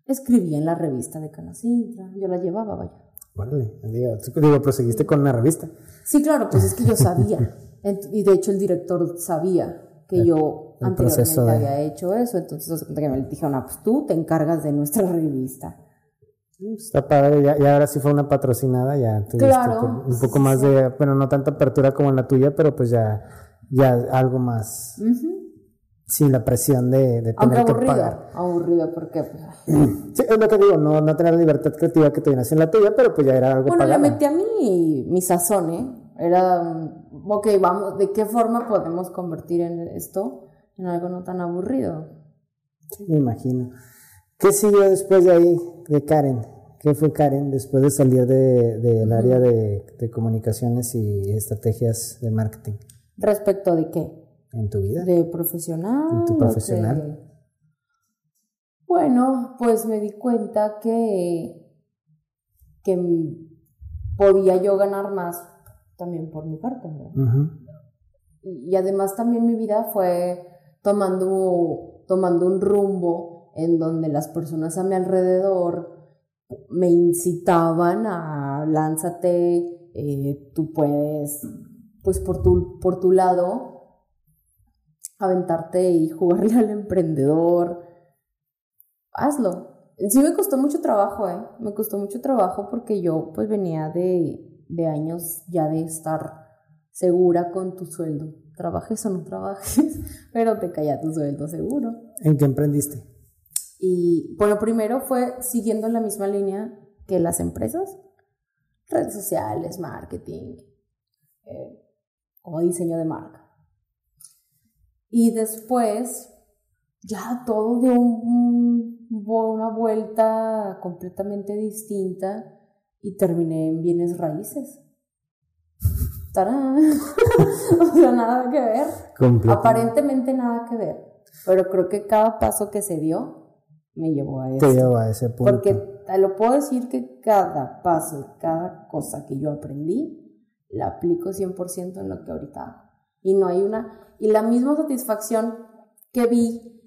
escribía en la revista de Canacintra, yo la llevaba, vaya. Órale, digo, digo, proseguiste con una revista. Sí, claro, pues es que yo sabía, y de hecho el director sabía que yo el anteriormente proceso de- había hecho eso, entonces me dijeron, ah, pues tú te encargas de nuestra revista. Está padre, ya, ya ahora sí fue una patrocinada, ya tuviste Claro, un- poco más de, bueno, no tanta apertura como en la tuya, pero pues ya, ya algo más, sin la presión de, tener que pagar. aburrido, porque pues, Sí, es lo que digo, no, no tener la libertad creativa que tenías en la tuya, pero pues ya era algo Bueno, le pagado. metí a mí mi sazón, ¿eh? Era, ok, vamos, ¿de qué forma podemos convertir en esto en algo no tan aburrido? Sí, me imagino. ¿Qué siguió después de ahí, de Karen? ¿Qué fue Karen después de salir del de, área de, de comunicaciones y estrategias de marketing ¿Respecto de qué? en tu vida? ¿De profesional? En tu profesional. de- Bueno, pues me di cuenta que, que podía yo ganar más también por mi parte, ¿no? Y y además también mi vida fue tomando, tomando un rumbo en donde las personas a mi alrededor me incitaban a lánzate, eh, tú puedes, pues por tu, por tu lado, aventarte y jugarle al emprendedor, hazlo. Sí me costó mucho trabajo, ¿eh? Me costó mucho trabajo porque yo pues venía de, de años ya de estar segura con tu sueldo. Trabajes o no trabajes, pero te caía tu sueldo seguro. ¿En qué emprendiste? Y bueno, primero fue siguiendo la misma línea que las empresas, redes sociales, marketing, eh, como diseño de marca. Y después ya todo dio un, una vuelta completamente distinta y terminé en bienes raíces. ¡Tarán! o sea, nada que ver. Aparentemente nada que ver. Pero creo que cada paso que se dio me llevó a eso. Te llevó a ese punto. Porque te lo puedo decir que cada paso, cada cosa que yo aprendí, la aplico 100% en lo que ahorita hago. Y no hay una... Y la misma satisfacción que vi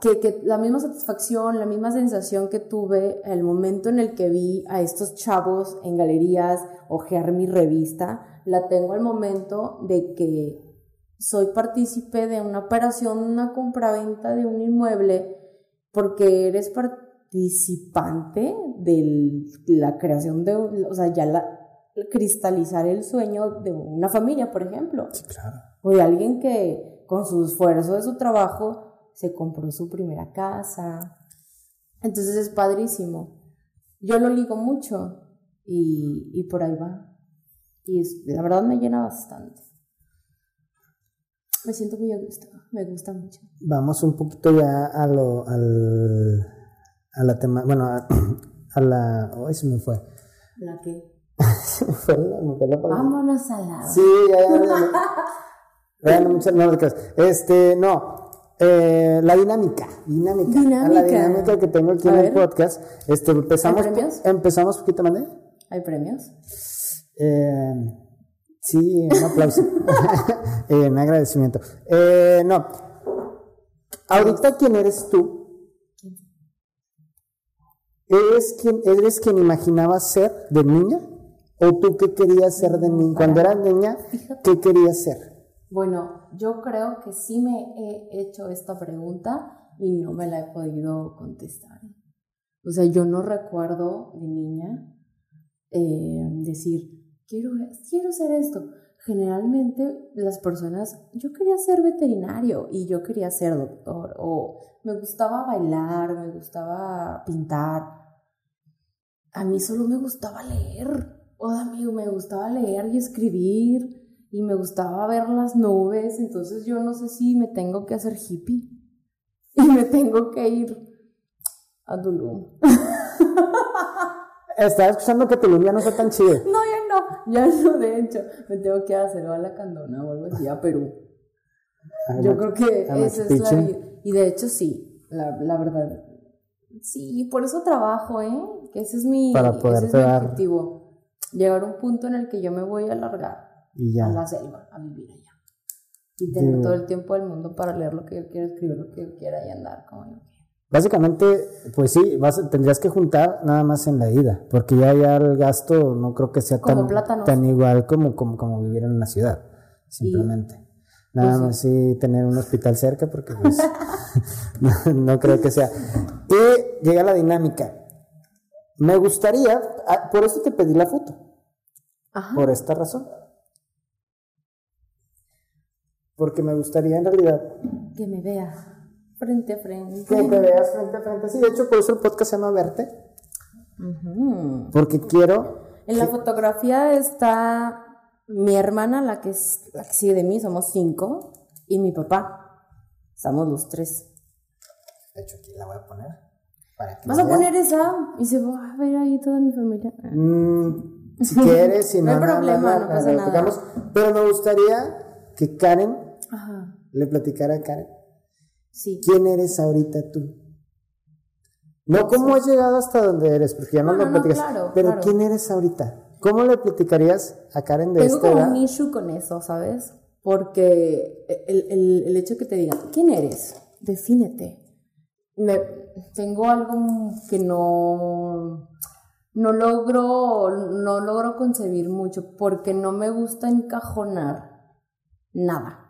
que, que, la misma satisfacción, la misma sensación que tuve el momento en el que vi a estos chavos en galerías ojear mi revista, la tengo al momento de que soy partícipe de una operación, una compraventa de un inmueble, porque eres participante de la creación de, o sea, ya la, cristalizar el sueño de una familia, por ejemplo. Sí, claro. O de alguien que con su esfuerzo de su trabajo se compró su primera casa. Entonces es padrísimo. Yo lo ligo mucho y, y por ahí va. Y la verdad me llena bastante. Me siento muy a gusto, me gusta mucho. Vamos un poquito ya a lo, al, a la tema, bueno, a, la, hoy se me fue. ¿La qué? se me fue la, me fue la Vámonos a la. Sí, ya, ya, ya. Bueno, muchas este, no, eh, la dinámica, dinámica, dinámica. la dinámica que tengo aquí A en el podcast. Este, empezamos, ¿Hay premios? empezamos poquito más ¿Hay premios? Eh, sí, un aplauso. eh, un agradecimiento. Eh, no. Ahorita, ¿quién eres tú? ¿Eres quien, ¿Eres quien imaginabas ser de niña? ¿O tú qué querías ser de niña? Cuando eras niña, ¿qué querías ser? Bueno, yo creo que sí me he hecho esta pregunta y no me la he podido contestar. O sea, yo no recuerdo de niña eh, decir, quiero, quiero ser esto. Generalmente las personas, yo quería ser veterinario y yo quería ser doctor, o me gustaba bailar, me gustaba pintar. A mí solo me gustaba leer, o amigo, me gustaba leer y escribir y me gustaba ver las nubes, entonces yo no sé si me tengo que hacer hippie y me tengo que ir a Tulum. Estaba escuchando que Tulum ya no fue tan chido. No, no, ya no, de hecho, me tengo que hacer a la Candona o algo así, a Perú. Yo creo que esa es la. Y de hecho sí, la, la verdad. Sí, por eso trabajo, ¿eh? Que ese es mi, Para ese es mi objetivo. Llegar a un punto en el que yo me voy a alargar Y ya. a la selva, a vivir allá. Y tener Digo- todo el tiempo del mundo para leer lo que yo quiero, escribir lo que yo quiera y andar como yo quiera. Básicamente, pues sí, vas, tendrías que juntar nada más en la ida, porque ya, ya el gasto no creo que sea Como tan, igual como, como, como vivir en una ciudad, simplemente. Nada Pues sí. más sí tener un hospital cerca, porque pues, no, no creo que sea. Y llega la dinámica. Me gustaría, ah, por eso te pedí la foto, Ajá. por esta razón. Porque me gustaría en realidad Que me vea frente a frente. que te veas frente a frente. Sí, de hecho, por eso el podcast se llama Verte. Porque quiero. En la fotografía está mi hermana, la que, es, la que sigue de mí, somos cinco, y mi papá. Estamos los tres. De hecho, aquí la voy a poner. Para que ¿Vas a vean. poner esa? Y se va a ver ahí toda mi familia. Mm, si quieres, si No no, hay nada problema, no pasa nada. Pero me gustaría que Karen Ajá. le platicara a Karen. Sí. ¿Quién eres ahorita tú? No cómo has llegado hasta donde eres, porque ya no, No, lo no, no, platicas. claro, pero claro. ¿quién eres ahorita? ¿Cómo le platicarías a Karen de Tengo esta como edad? un issue con eso, ¿sabes? Porque el, el- el hecho que te digan, ¿quién eres? Defínete. Me, tengo algo que no, no logro, no logro concebir mucho porque no me gusta encajonar nada.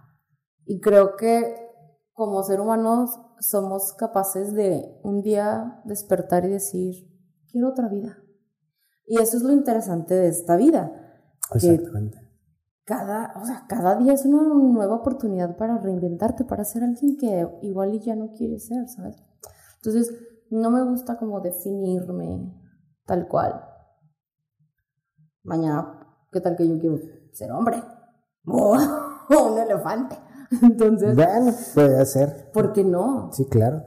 Y creo que como ser humanos somos capaces de un día despertar y decir, quiero otra vida. Y eso es lo interesante de esta vida. Exactamente. Cada, o sea, cada día es una nueva oportunidad para reinventarte, para ser alguien que igual y ya no quiere ser, ¿sabes? Entonces, no me gusta como definirme tal cual. Mañana, ¿qué tal que yo quiero ser hombre? O un elefante. Entonces. Bueno, puede ser. ¿Por qué no? Sí, claro.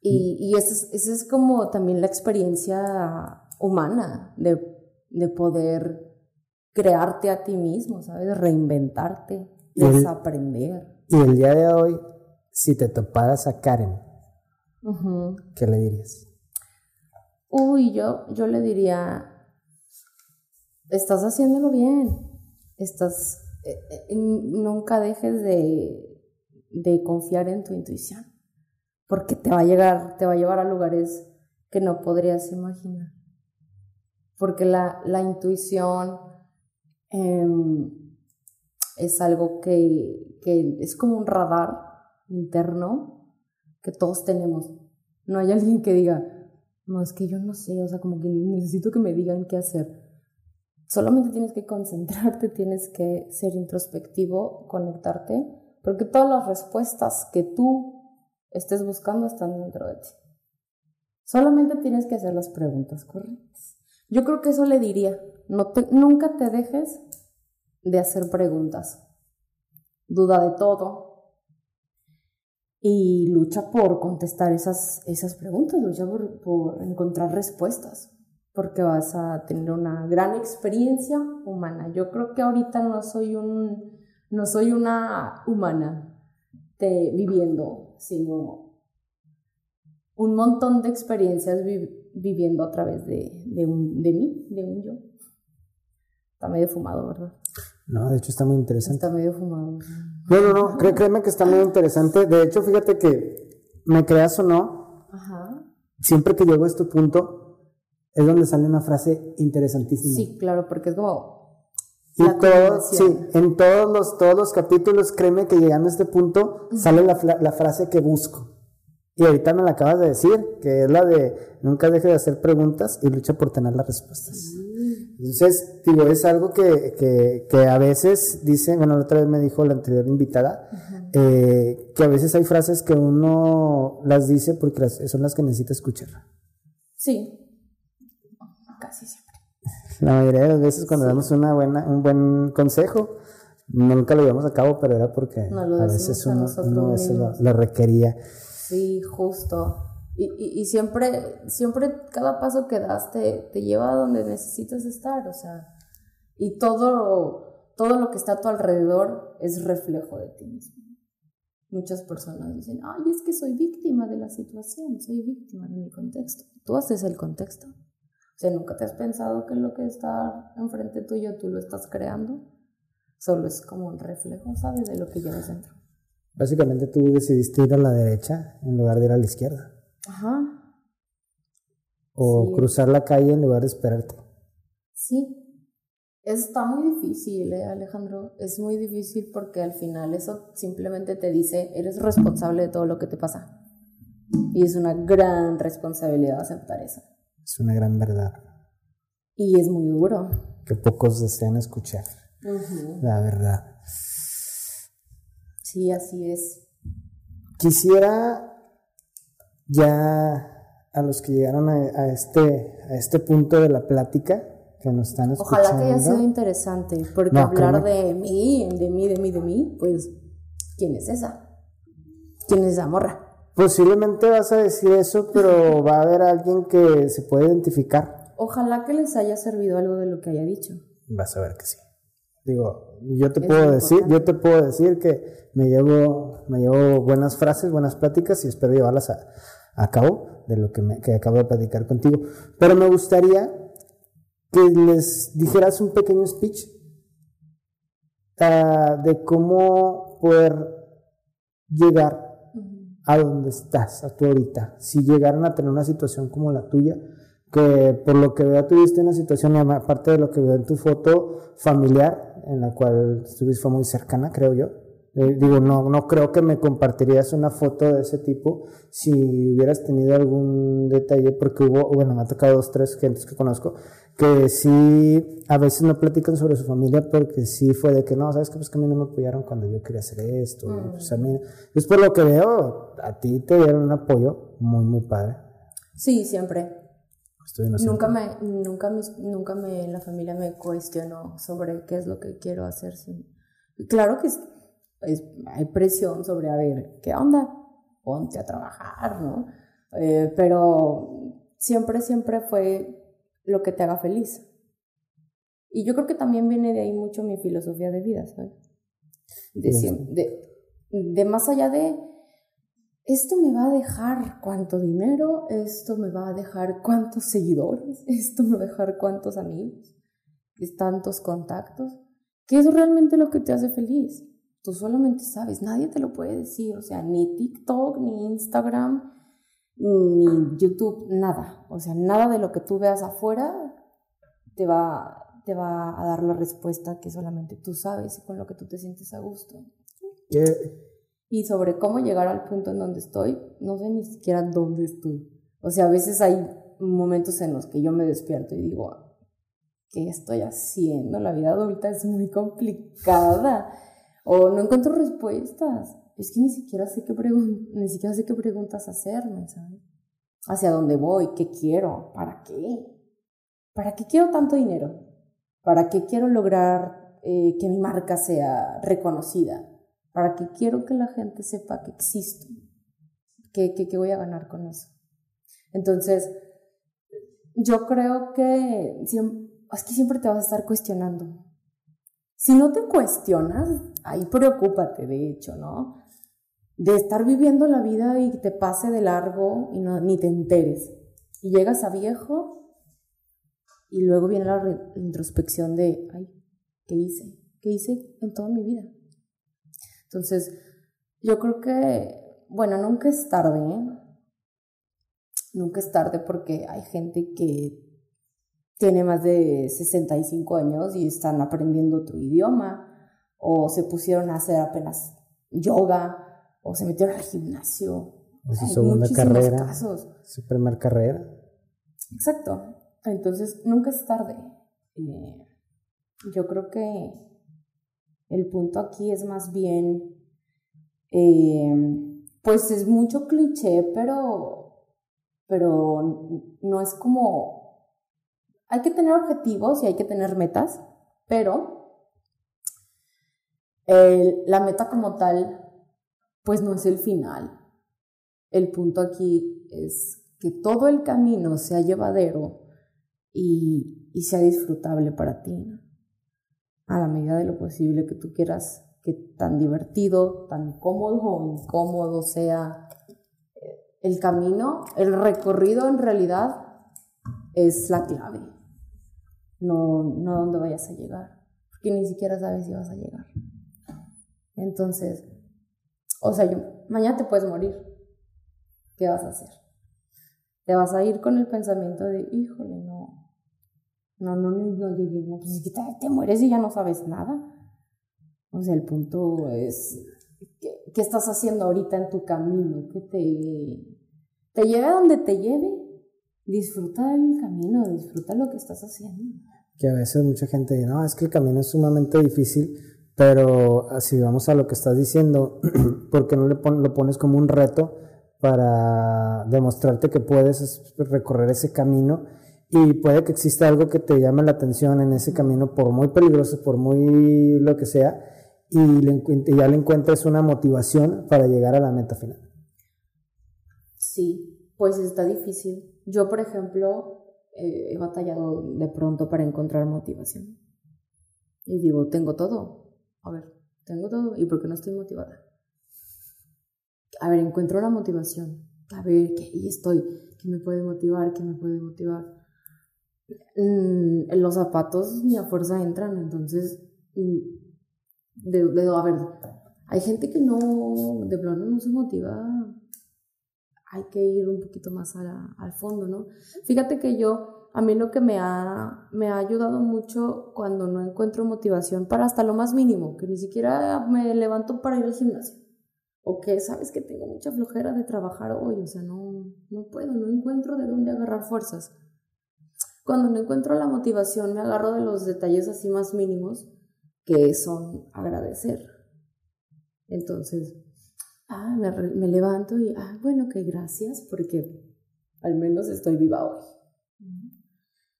Y, y esa, es, esa es como también la experiencia humana de, de poder crearte a ti mismo, ¿sabes? Reinventarte, Y el- desaprender. Y el día de hoy, si te toparas a Karen. ¿qué le dirías? Uy, yo, yo le diría, estás haciéndolo bien, estás, nunca dejes de, de confiar en tu intuición, porque te va a llegar, te va a llevar a lugares que no podrías imaginar. Porque la, la intuición em, es algo que, que es como un radar interno que todos tenemos. No hay alguien que diga, no, es que yo no sé, o sea, como que necesito que me digan qué hacer. Solamente tienes que concentrarte, tienes que ser introspectivo, conectarte, porque todas las respuestas que tú estés buscando están dentro de ti. Solamente tienes que hacer las preguntas correctas. Yo creo que eso le diría, nunca te dejes de hacer preguntas. Duda de todo, y lucha por contestar esas, esas preguntas, lucha por encontrar respuestas, porque vas a tener una gran experiencia humana. Yo creo que ahorita no soy, un, no soy una humana de, viviendo, sino un montón de experiencias vi- viviendo a través de, de, un, de mí, de un yo. Está medio fumado, ¿verdad? No, de hecho está muy interesante. Está medio fumado. No, no, no, cré- créeme que está muy interesante. De hecho, fíjate que, me creas o no, Ajá. siempre que llego a este punto, es donde sale una frase interesantísima. Sí, claro, porque es como Y todo, sí, en todos los, todos los capítulos, créeme que llegando a este punto, sale la, la frase que busco. Y ahorita me la acabas de decir, que es la de nunca deje de hacer preguntas y lucha por tener las respuestas. Entonces, digo, es algo que, que, que a veces dicen, bueno, la otra vez me dijo la anterior invitada, eh, que a veces hay frases que uno las dice porque las- son las que necesita escuchar. Sí. La mayoría de las veces cuando damos una buena, un buen consejo, nunca lo llevamos a cabo, pero era porque No a veces uno, uno veces lo, requería. Sí, justo. Y, y, y siempre, siempre cada paso que das te, te lleva a donde necesitas estar, o sea, y todo, todo lo que está a tu alrededor es reflejo de ti mismo. Muchas personas dicen, ay, es que soy víctima de la situación, soy víctima de mi contexto. Tú haces el contexto. O sea, nunca te has pensado que lo que está enfrente tuyo tú lo estás creando. Solo es como un reflejo, ¿sabes? De lo que llevas dentro. Básicamente tú decidiste ir a la derecha en lugar de ir a la izquierda. Ajá. O Sí. cruzar la calle en lugar de esperarte. Sí, está muy difícil, ¿eh, Alejandro. Es muy difícil porque al final eso simplemente te dice, eres responsable de todo lo que te pasa. Y es una gran responsabilidad aceptar eso. Es una gran verdad Y es muy duro. que pocos desean escuchar. La verdad. Sí, así es. Quisiera ya a los que llegaron a, a este, a este punto de la plática que nos están escuchando. Ojalá que haya sido interesante, porque No, hablar créeme. de mí, de mí, de mí, de mí, pues, ¿quién es esa? ¿Quién es esa morra? Posiblemente vas a decir eso, pero va a haber alguien que se puede identificar. Ojalá que les haya servido algo de lo que haya dicho. Vas a ver que sí. Digo, yo te Es puedo decir, importante. yo te puedo decir que me llevo, me llevo buenas frases, buenas pláticas y espero llevarlas a, a cabo de lo que, me, que acabo de platicar contigo. Pero me gustaría que les dijeras un pequeño speech ah, de cómo poder llegar a donde estás, a tu ahorita. Si llegaran a tener una situación como la tuya, que por lo que veo tuviste una situación, aparte de lo que veo en tu foto familiar, en la cual estuviste fue muy cercana, creo yo. Eh, digo, no, no creo que me compartirías una foto de ese tipo si hubieras tenido algún detalle, porque hubo, bueno, me ha tocado dos, tres gentes que conozco, que sí, a veces no platican sobre su familia porque sí fue de que no, sabes que pues que a mí no me apoyaron cuando yo quería hacer esto. Mm. Pues a mí, pues por lo que veo, a ti te dieron un apoyo muy, muy padre. Sí, siempre. Estoy. Nunca me, nunca mis, nunca me, la familia me cuestionó sobre qué es lo que quiero hacer. Claro que es- hay presión sobre, a ver, ¿qué onda? Ponte a trabajar, ¿no? Eh, pero siempre, siempre fue lo que te haga feliz. Y yo creo que también viene de ahí mucho mi filosofía de vida, ¿sabes? De, de, de más allá de, esto me va a dejar cuánto dinero, esto me va a dejar cuántos seguidores, esto me va a dejar cuántos amigos, tantos contactos, que es realmente lo que te hace feliz. Tú solamente sabes, nadie te lo puede decir, o sea, ni TikTok, ni Instagram, ni YouTube, nada. O sea, nada de lo que tú veas afuera te va, te va a dar la respuesta que solamente tú sabes y con lo que tú te sientes a gusto. ¿Qué- Y sobre cómo llegar al punto en donde estoy, no sé ni siquiera dónde estoy. O sea, a veces hay momentos en los que yo me despierto y digo, ¿qué estoy haciendo? La vida adulta es muy complicada. O no encuentro respuestas. Es que ni siquiera sé qué, ni siquiera sé qué preguntas hacerme, ¿sabes? ¿Hacia dónde voy? ¿Qué quiero? ¿Para qué? ¿Para qué quiero tanto dinero? ¿Para qué quiero lograr eh, que mi marca sea reconocida? ¿Para qué quiero que la gente sepa que existo? ¿Qué, qué, qué voy a ganar con eso? Entonces, yo creo que siem- es que siempre te vas a estar cuestionando. Si no te cuestionas, ahí preocúpate, de hecho, ¿no? De estar viviendo la vida y te pase de largo y ni te enteres. Y llegas a viejo y luego viene la introspección de, ay, ¿qué hice? ¿Qué hice en toda mi vida? Entonces, yo creo que, bueno, nunca es tarde, ¿eh? Nunca es tarde porque hay gente que tiene más de 65 años y están aprendiendo otro idioma, o se pusieron a hacer apenas yoga, o se metieron al gimnasio. O Hay segunda muchísimos carrera. casos. su primer carrera? Exacto. Entonces, nunca es tarde. Eh, yo creo que el punto aquí es más bien, eh, pues es mucho cliché, pero, pero no es como, hay que tener objetivos y hay que tener metas, pero la meta como tal, pues no es el final. El punto aquí es que todo el camino sea llevadero y, sea disfrutable para ti, a la medida de lo posible que tú quieras, que tan divertido, tan cómodo o incómodo sea eh, el camino, el recorrido en realidad es la clave, no, no dónde vayas a llegar, porque ni siquiera sabes si vas a llegar. Entonces, o sea, yo, mañana te puedes morir, ¿qué vas a hacer? Te vas a ir con el pensamiento de, híjole, no, no, no, no, no llegué, no, pues es que te mueres y ya no sabes nada. O sea, el punto es, ¿qué, qué estás haciendo ahorita en tu camino? Que te, te lleve a donde te lleve. Disfruta el camino, disfruta lo que estás haciendo. Que a veces mucha gente dice, no, es que el camino es sumamente difícil, pero si vamos a lo que estás diciendo, ¿por qué no le lo pones como un reto para demostrarte que puedes es- recorrer ese camino? Y puede que exista algo que te llame la atención en ese camino, por muy peligroso, por muy lo que sea, y, le y ya le encuentres una motivación para llegar a la meta final. Sí, pues está difícil. Yo, por ejemplo, eh, he batallado de pronto para encontrar motivación. Y digo, tengo todo. A ver, tengo todo. ¿Y por qué no estoy motivada? A ver, encuentro la motivación. A ver, que ahí estoy. ¿Qué me puede motivar? ¿Qué me puede motivar? Mm, los zapatos ni a fuerza entran, entonces, mm, a ver, hay gente que no, de plano no se motiva hay que ir un poquito más a la- al fondo, ¿no? Fíjate que yo a mí lo que me ha, me ha ayudado mucho cuando no encuentro motivación para hasta lo más mínimo, que ni siquiera me levanto para ir al gimnasio. O que sabes que tengo mucha flojera de trabajar hoy, o sea, no, no puedo, no encuentro de dónde agarrar fuerzas. Cuando no encuentro la motivación, me agarro de los detalles así más mínimos, que son agradecer. Entonces, ah, me, levanto y, ah, bueno, que gracias, porque al menos estoy viva hoy.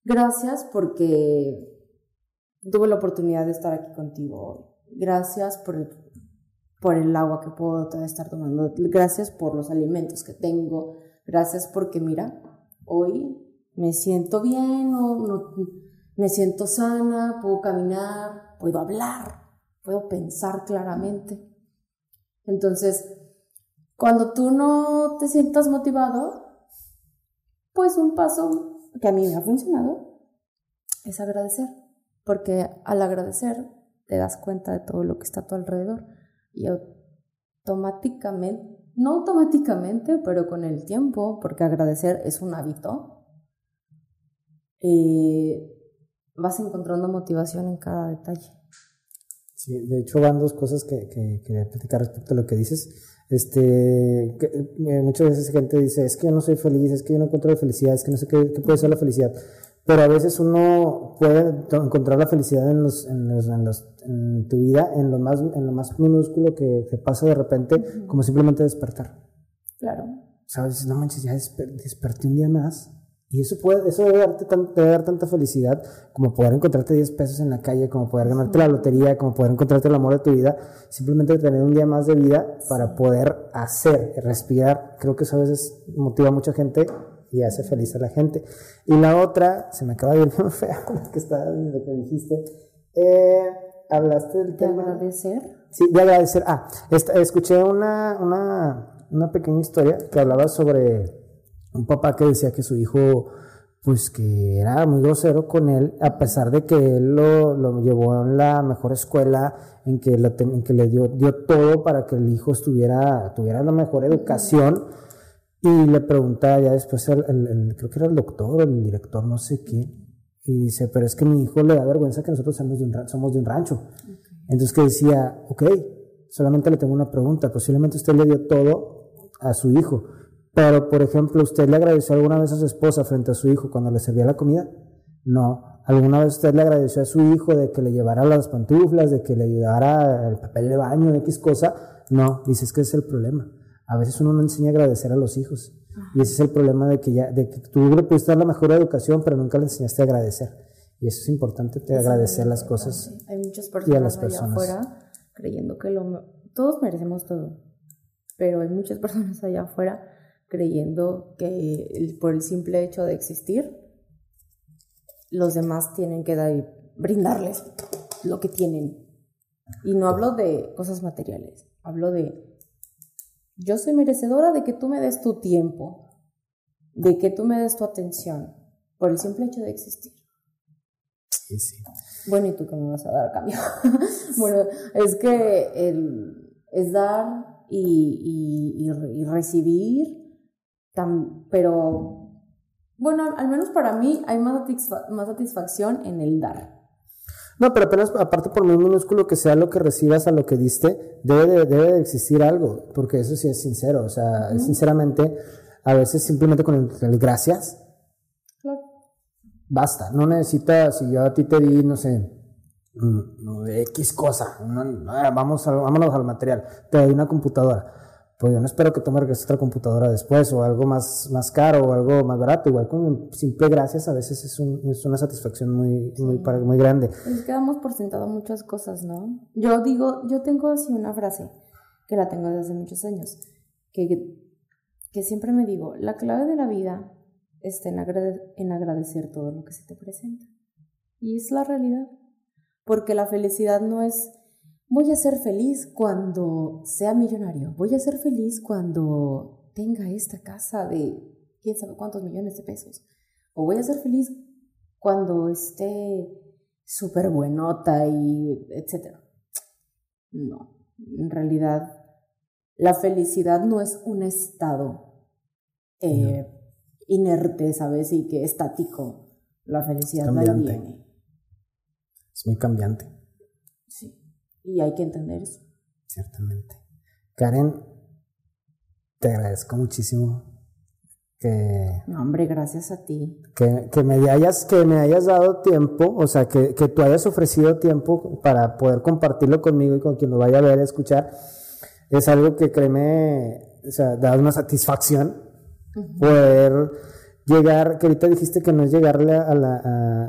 Gracias porque tuve la oportunidad de estar aquí contigo hoy. Gracias por el, por el agua que puedo estar tomando. Gracias por los alimentos que tengo. Gracias porque, mira, hoy me siento bien, no, me siento sana, puedo caminar, puedo hablar, puedo pensar claramente. Entonces, cuando tú no te sientas motivado, pues un paso que a mí me ha funcionado es agradecer, porque al agradecer te das cuenta de todo lo que está a tu alrededor y automáticamente, no automáticamente, pero con el tiempo, porque agradecer es un hábito, eh, vas encontrando motivación en cada detalle. Sí, de hecho van dos cosas que, platicar respecto a lo que dices. Este, eh, muchas veces gente dice, es que yo no soy feliz, es que yo no encuentro la felicidad, es que no sé qué, puede ser la felicidad. Pero a veces uno puede encontrar la felicidad en, los, en, los, en, los, en tu vida, en lo más, en lo más minúsculo que te pasa de repente, como simplemente despertar. Claro. ¿Sabes? No manches, ya desperté un día más y eso, puede, eso debe, darte dar tanta felicidad como poder encontrarte 10 pesos en la calle, como poder ganarte la lotería, como poder encontrarte el amor de tu vida. Simplemente tener un día más de vida para poder hacer, respirar. Creo que eso a veces motiva a mucha gente y hace feliz a la gente. Y la otra, se me acaba de ir muy fea que está lo que dijiste. Eh, hablaste del ¿De agradecer? Sí, de agradecer. Ah, escuché una, una, una pequeña historia que hablaba sobre un papá que decía que su hijo pues que era muy grosero con él, a pesar de que él lo, lo llevó en la mejor escuela, en que, en que le dio, dio todo para que el hijo estuviera, tuviera la mejor educación, y le pregunta ya después, el, creo que era el doctor o el director, no sé qué, y dice, pero es que mi hijo le da vergüenza que nosotros somos de un, somos de un rancho. Entonces que decía, ok, solamente le tengo una pregunta, posiblemente usted le dio todo a su hijo, pero, por ejemplo, ¿usted le agradeció alguna vez a su esposa frente a su hijo cuando le servía la comida? No. ¿Alguna vez usted le agradeció a su hijo de que le llevara las pantuflas, de que le ayudara el papel de baño, X cosa? No. Dice, es que ese es el problema. A veces uno no enseña a agradecer a los hijos. Y ese es el problema de que, ya, de que tú le pudiste dar la mejor educación, pero nunca le enseñaste a agradecer. Y eso es importante, te agradecer las cosas. Hay muchas personas, y a las personas. allá afuera creyendo que lo, todos merecemos todo. Pero hay muchas personas allá afuera creyendo que por el simple hecho de existir, los demás tienen que dar, brindarles lo que tienen. Y no hablo de cosas materiales, hablo de, yo soy merecedora de que tú me des tu tiempo, de que tú me des tu atención, por el simple hecho de existir. Sí, sí. Bueno, ¿y tú qué me vas a dar a cambio? bueno, es que el, es dar y, y recibir pero bueno, al menos para mí hay más, más satisfacción en el dar. No, pero apenas aparte por muy minúsculo que sea lo que recibas a lo que diste, debe de, debe de existir algo, porque eso sí es sincero, o sea, sinceramente, a veces simplemente con el, gracias, claro. basta, no necesitas, si yo a ti te di, no sé, mm, X cosa, vamos a, vámonos al material, te doy una computadora pues yo no espero que tú me otra computadora después o algo más, más caro o algo más barato. Igual con simple gracias a veces es, un, es una satisfacción muy, muy, muy grande. Pues quedamos por sentado muchas cosas, ¿no? Yo digo, yo tengo así una frase que la tengo desde hace muchos años, que, que siempre me digo, la clave de la vida está en, en agradecer todo lo que se te presenta. Y es la realidad. Porque la felicidad no es Voy a ser feliz cuando sea millonario. Voy a ser feliz cuando tenga esta casa de quién sabe cuántos millones de pesos. O voy a ser feliz cuando esté súper buenota y etcétera. No, en realidad la felicidad no es un estado eh, inerte, ¿sabes? Y que estático. La felicidad Cambiante. viene. Es muy cambiante, Sí. Y hay que entender eso. ciertamente. Karen, te agradezco muchísimo que, No, hombre, gracias a ti. que, que me hayas, que me hayas dado tiempo, o sea, que, que tú hayas ofrecido tiempo para poder compartirlo conmigo y con quien lo vaya a ver, a escuchar. Es algo que créeme, o sea, da una satisfacción poder llegar, que ahorita dijiste que no es llegarle a, la,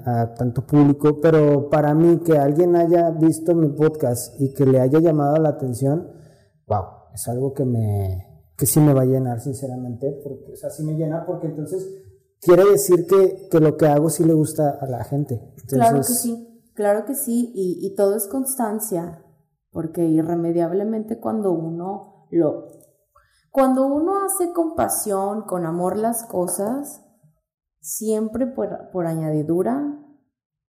a, a tanto público, pero para mí que alguien haya visto mi podcast y que le haya llamado la atención, wow, es algo que me, que sí me va a llenar, sinceramente, porque, o sea, sí me llena porque entonces quiere decir que, que lo que hago sí le gusta a la gente. Entonces, Claro que sí, claro que sí, y, y todo es constancia, porque irremediablemente cuando uno lo, cuando uno hace con pasión, con amor las cosas, siempre por, por añadidura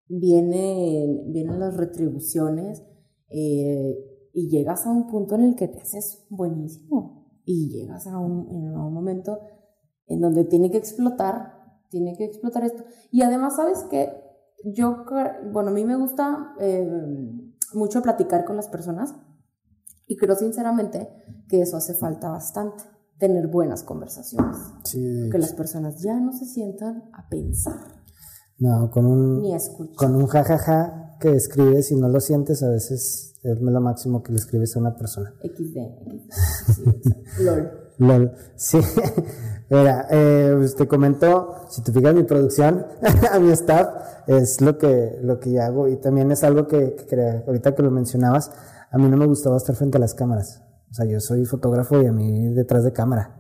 vienen, vienen las retribuciones eh, y llegas a un punto en el que te haces buenísimo y llegas a un, en un momento en donde tiene que explotar, tiene que explotar esto. Y además, ¿sabes qué? Yo, bueno, a mí me gusta eh, mucho platicar con las personas y creo sinceramente que eso hace falta bastante, tener buenas conversaciones, sí, que las personas ya no se sientan a pensar no, con un, ni a escuchar. con un jajaja que escribes y no lo sientes, a veces es lo máximo que le escribes a una persona. XD. XD. Sí. LOL. Lol. Sí, mira, eh, pues te comento, si te fijas mi producción, a mi staff, es lo que, lo que yo hago y también es algo que, que ahorita que lo mencionabas, a mí no me gustaba estar frente a las cámaras. O sea, yo soy fotógrafo y a mí detrás de cámara.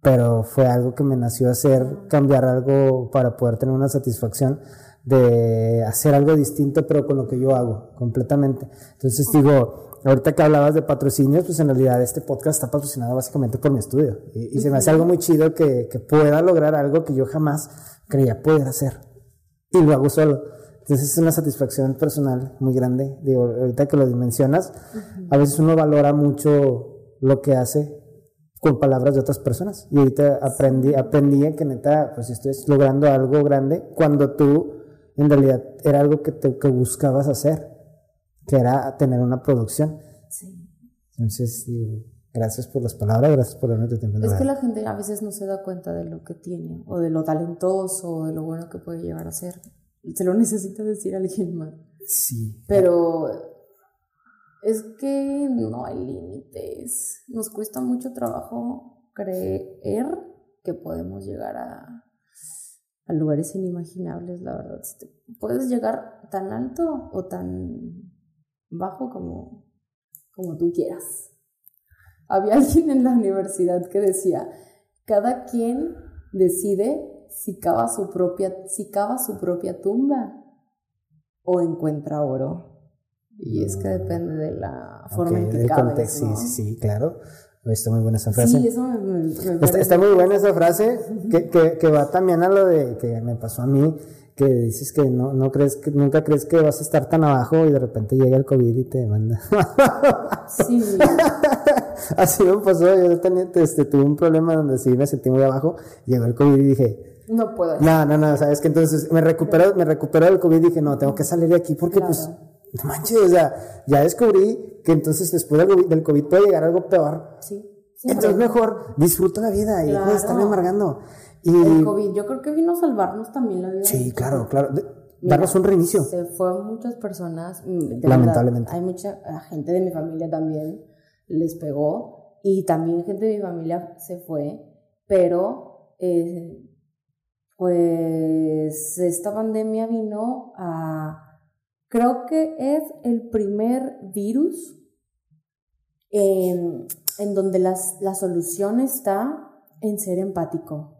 Pero fue algo que me nació hacer, cambiar algo para poder tener una satisfacción de hacer algo distinto, pero con lo que yo hago, completamente. Entonces digo, ahorita que hablabas de patrocinios, pues en realidad este podcast está patrocinado básicamente por mi estudio. Y, y se me hace algo muy chido que, que pueda lograr algo que yo jamás creía poder hacer. Y lo hago solo. Entonces es una satisfacción personal muy grande. Digo, ahorita que lo mencionas, a veces uno valora mucho lo que hace con palabras de otras personas. Y ahorita aprendí, aprendí que neta, pues estoy logrando algo grande cuando tú en realidad era algo que, te, que buscabas hacer, que era tener una producción. Sí. Entonces, digo, gracias por las palabras, gracias por darme tu tiempo. Es que la gente a veces no se da cuenta de lo que tiene, o de lo talentoso, o de lo bueno que puede llegar a ser. Se lo necesita decir a alguien más. Sí, Pero es que no hay límites. Nos cuesta mucho trabajo creer que podemos llegar a, a lugares inimaginables, la verdad. Si te- Puedes llegar tan alto o tan bajo como, como tú quieras. Había alguien en la universidad que decía, cada quien decide si cava su propia, si cava su propia tumba o encuentra oro. Y es que depende de la forma en Ok, que del caves, contexto, ¿no? sí, sí, claro. Está muy buena esa frase. Sí, eso me, me- me Está, está muy buena esa frase que, que, que va también a lo de que me pasó a mí, que dices que no, no crees que nunca crees que vas a estar tan abajo y de repente llega el COVID y te manda. Sí, Así me pasó, yo tenía, este, tuve un problema donde sí me sentí muy abajo, llegó el COVID y dije, no puedo. no, no, no, sabes que entonces me recuperó, me recuperó del COVID y dije, no, tengo que salir de aquí porque pues, no manches, o sea, ya descubrí que entonces después del COVID, puede llegar algo peor. Sí, sí, Entonces pero mejor disfruto la vida y dejo de estarme amargando. Y el COVID, yo creo que vino a salvarnos también la vida. sí, claro, claro. Mira, darnos un reinicio. Se fueron muchas personas. mm, de Lamentablemente. verdad, hay mucha gente de mi familia también les pegó y también gente de mi familia se fue, pero eh, pues esta pandemia vino a, creo que es el primer virus en, en donde las, la solución está en ser empático,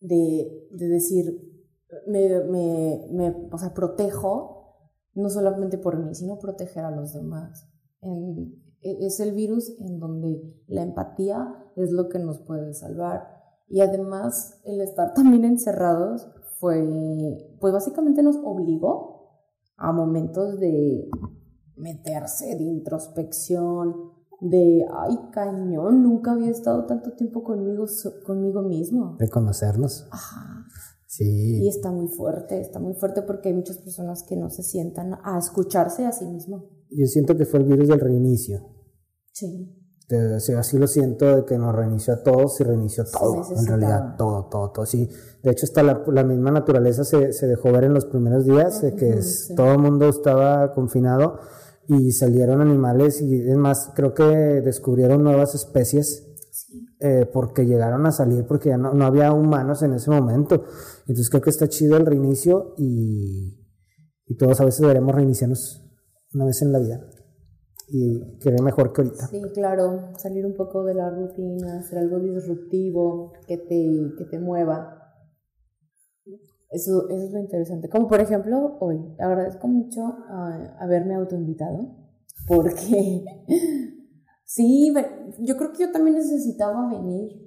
de, de decir, me, me, o sea, protejo, no solamente por mí, sino proteger a los demás. E- es el virus en donde la empatía es lo que nos puede salvar. Y además, el estar también encerrados fue, pues básicamente nos obligó a momentos de meterse, de introspección, de, ay, cañón, nunca había estado tanto tiempo conmigo, so- conmigo mismo. De conocernos. Ajá. Sí. Y está muy fuerte, está muy fuerte porque hay muchas personas que no se sientan a escucharse a sí mismo. Yo siento que fue el virus del reinicio. Sí. Sea, así lo siento de que nos reinició a todos y reinició todo, en realidad, todo, todo, todo. Sí, de hecho, hasta la, la misma naturaleza se, se dejó ver en los primeros días, de que sí. todo el mundo estaba confinado y salieron animales y es más, creo que descubrieron nuevas especies eh, porque llegaron a salir porque ya no, no había humanos en ese momento. Entonces creo que está chido el reinicio y, y todos a veces deberemos reiniciarnos una vez en la vida. Y que mejor que ahorita. Sí, claro, salir un poco de la rutina, hacer algo disruptivo que te, que te mueva. Eso, eso es lo interesante. Como por ejemplo, hoy agradezco mucho ah, haberme autoinvitado porque sí, ve- yo creo que yo también necesitaba venir.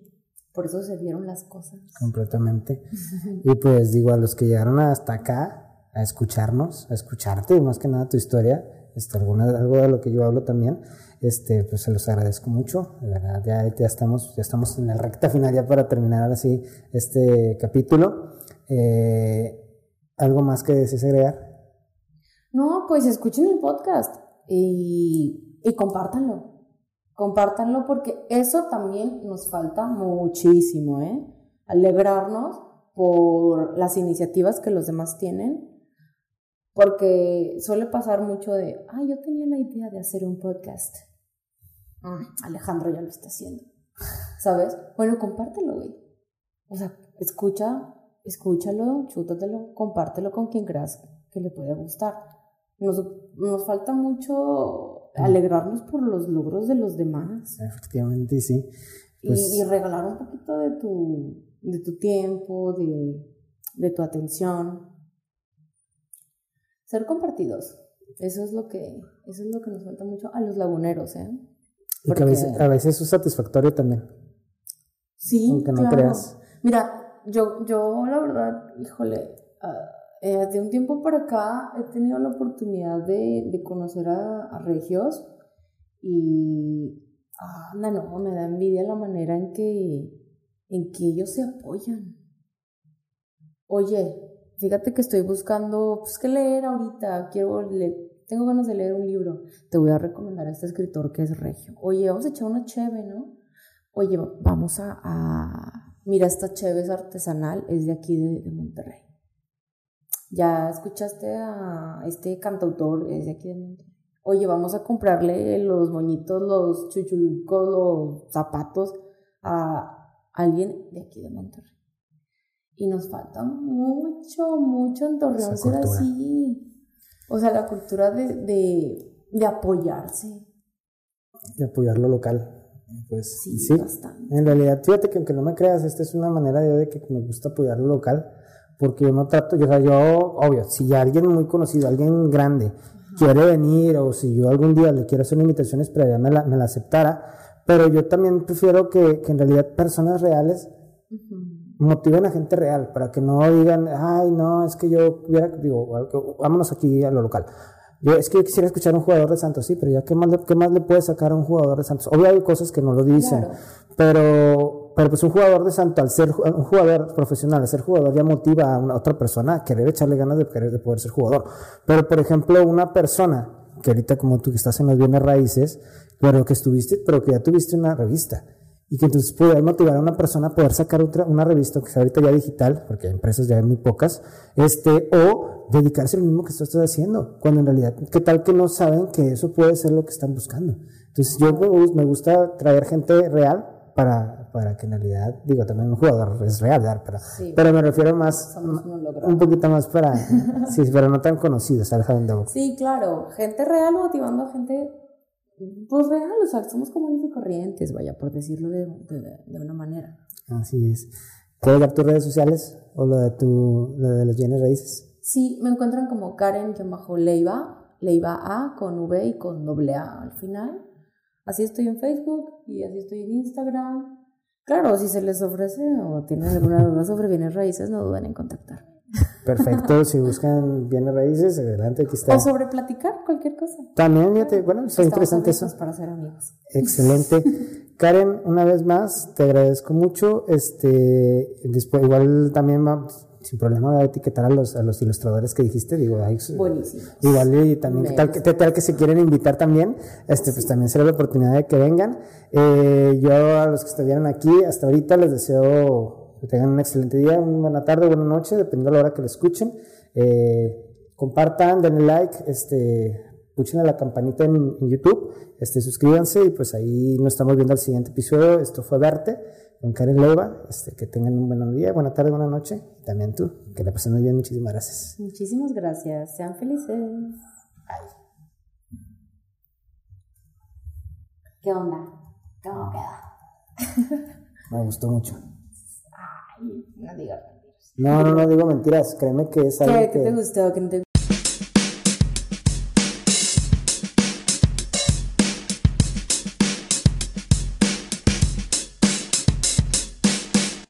Por eso se dieron las cosas. completamente. Y pues digo, a los que llegaron hasta acá a escucharnos, a escucharte, y más que nada tu historia, este, alguna, algo de lo que yo hablo también, este, pues se los agradezco mucho, de verdad, ya, ya estamos, ya estamos en la recta final ya para terminar ahora sí este capítulo. Eh, ¿Algo más que desees agregar? No, pues escuchen el podcast y, y compártanlo. Compártanlo porque eso también nos falta muchísimo, ¿eh? Alegrarnos por las iniciativas que los demás tienen. Porque suele pasar mucho de, ah, yo tenía la idea de hacer un podcast. Mm, Alejandro ya lo está haciendo. ¿Sabes? Bueno, compártelo, güey. O sea, escucha, escúchalo, chútatelo, compártelo con quien creas que le puede gustar. Nos, nos falta mucho alegrarnos por los logros de los demás Efectivamente, sí. y- Pues, y, regalar un poquito de tu, de tu tiempo, de, de tu atención. Ser compartidos. Eso es lo que, eso es lo que nos falta mucho a los laguneros, ¿eh? y que a veces, porque- a veces es satisfactorio también. Sí, Aunque no claro. creas. Mira, yo, yo la verdad, híjole, ah, eh, de un tiempo para acá he tenido la oportunidad de, de conocer a, a regios y, anda, no, me da envidia la manera en que, en que ellos se apoyan. Oye, fíjate que estoy buscando, pues, qué leer ahorita, quiero tengo ganas de leer un libro, te voy a recomendar a este escritor que es regio. Oye, vamos a echar una cheve, ¿no? Oye, vamos a, a- Mira, esta cheve es artesanal, es de aquí de, de Monterrey. ¿Ya escuchaste a este cantautor? Es de aquí de Monterrey. Oye, vamos a comprarle los moñitos, los chuchulucos, los zapatos a alguien de aquí de Monterrey. Y nos falta mucho, mucho en Torreón ser así. O sea, la cultura de, de, de apoyarse. de apoyar lo local. Pues Sí, sí, bastante. en realidad, fíjate que aunque no me creas, esta es una manera de, de que me gusta apoyar lo local, porque yo no trato, yo, o sea, yo, obvio, si alguien muy conocido, alguien grande, quiere venir, o si yo algún día le quiero hacer una invitación, esperaría me la, me la aceptara, pero yo también prefiero que, que en realidad personas reales. Motiven a gente real, para que no digan, ay, no, es que yo hubiera, digo, vámonos aquí a lo local. Yo es que yo quisiera escuchar a un jugador de Santos, sí, pero ya qué más, le, qué más le puede sacar a un jugador de Santos. Obvio hay cosas que no lo dicen, Claro. pero, pero pues un jugador de Santos, al ser un jugador profesional, al ser jugador ya motiva a una otra persona a querer echarle ganas de querer de poder ser jugador. Pero por ejemplo, una persona que ahorita como tú que estás en los bienes raíces, pero que estuviste, pero que ya tuviste una revista y que entonces pudiera motivar a una persona a poder sacar otra, una revista que sea ahorita ya digital, porque empresas ya hay muy pocas, este, o dedicarse al mismo que tú estás haciendo, cuando en realidad, ¿qué tal que no saben que eso puede ser lo que están buscando? Entonces yo me, gus- me gusta traer gente real para, para que en realidad, digo, también un jugador es real. Pero, Sí. pero me refiero más, un poquito más para, sí, pero no tan conocidos, ¿sabes? a dónde voy? Sí, claro, gente real motivando a gente, pues real, o sea, somos comunes y corrientes, vaya, por decirlo de, de- de una manera. Así es. ¿Puedes dar tus redes sociales o lo de, tu, lo de los bienes raíces? Sí, me encuentran como Karen-Leiva, Leiva A con V y con doble A al final. Así estoy en Facebook y así estoy en Instagram. Claro, si se les ofrece o tienen alguna duda sobre bienes raíces, no duden en contactarme. Perfecto, si buscan bienes raíces, adelante, aquí está. O sobre platicar cualquier cosa. También, fíjate, bueno, está interesante eso. abiertos para ser amigos. Excelente. Karen, una vez más, te agradezco mucho. Este, después, igual también va- sin problema voy a etiquetar a los, a los ilustradores que dijiste, digo, ahí, Buenísimo. igual y también, ¿qué tal, qué tal que se quieren invitar también? Este, pues también será la oportunidad de que vengan. Eh, yo a los que estuvieran aquí hasta ahorita les deseo que tengan un excelente día, una buena tarde, buena noche, dependiendo de la hora que lo escuchen. Eh, compartan, denle like, este, escuchen a la campanita en, en, YouTube, este, suscríbanse y pues ahí nos estamos viendo al siguiente episodio. Esto fue Verte con Karen Leiva. Este, que tengan un buen día, buena tarde, buena noche. También tú, que la pasen muy bien. Muchísimas gracias. Muchísimas gracias. Sean felices. Bye. ¿Qué onda? ¿Cómo queda? Me gustó mucho. No digas mentiras. No, no, no digo mentiras. Créeme que es algo ¿Qué, que... ¿Qué te gustó? ¿Qué no te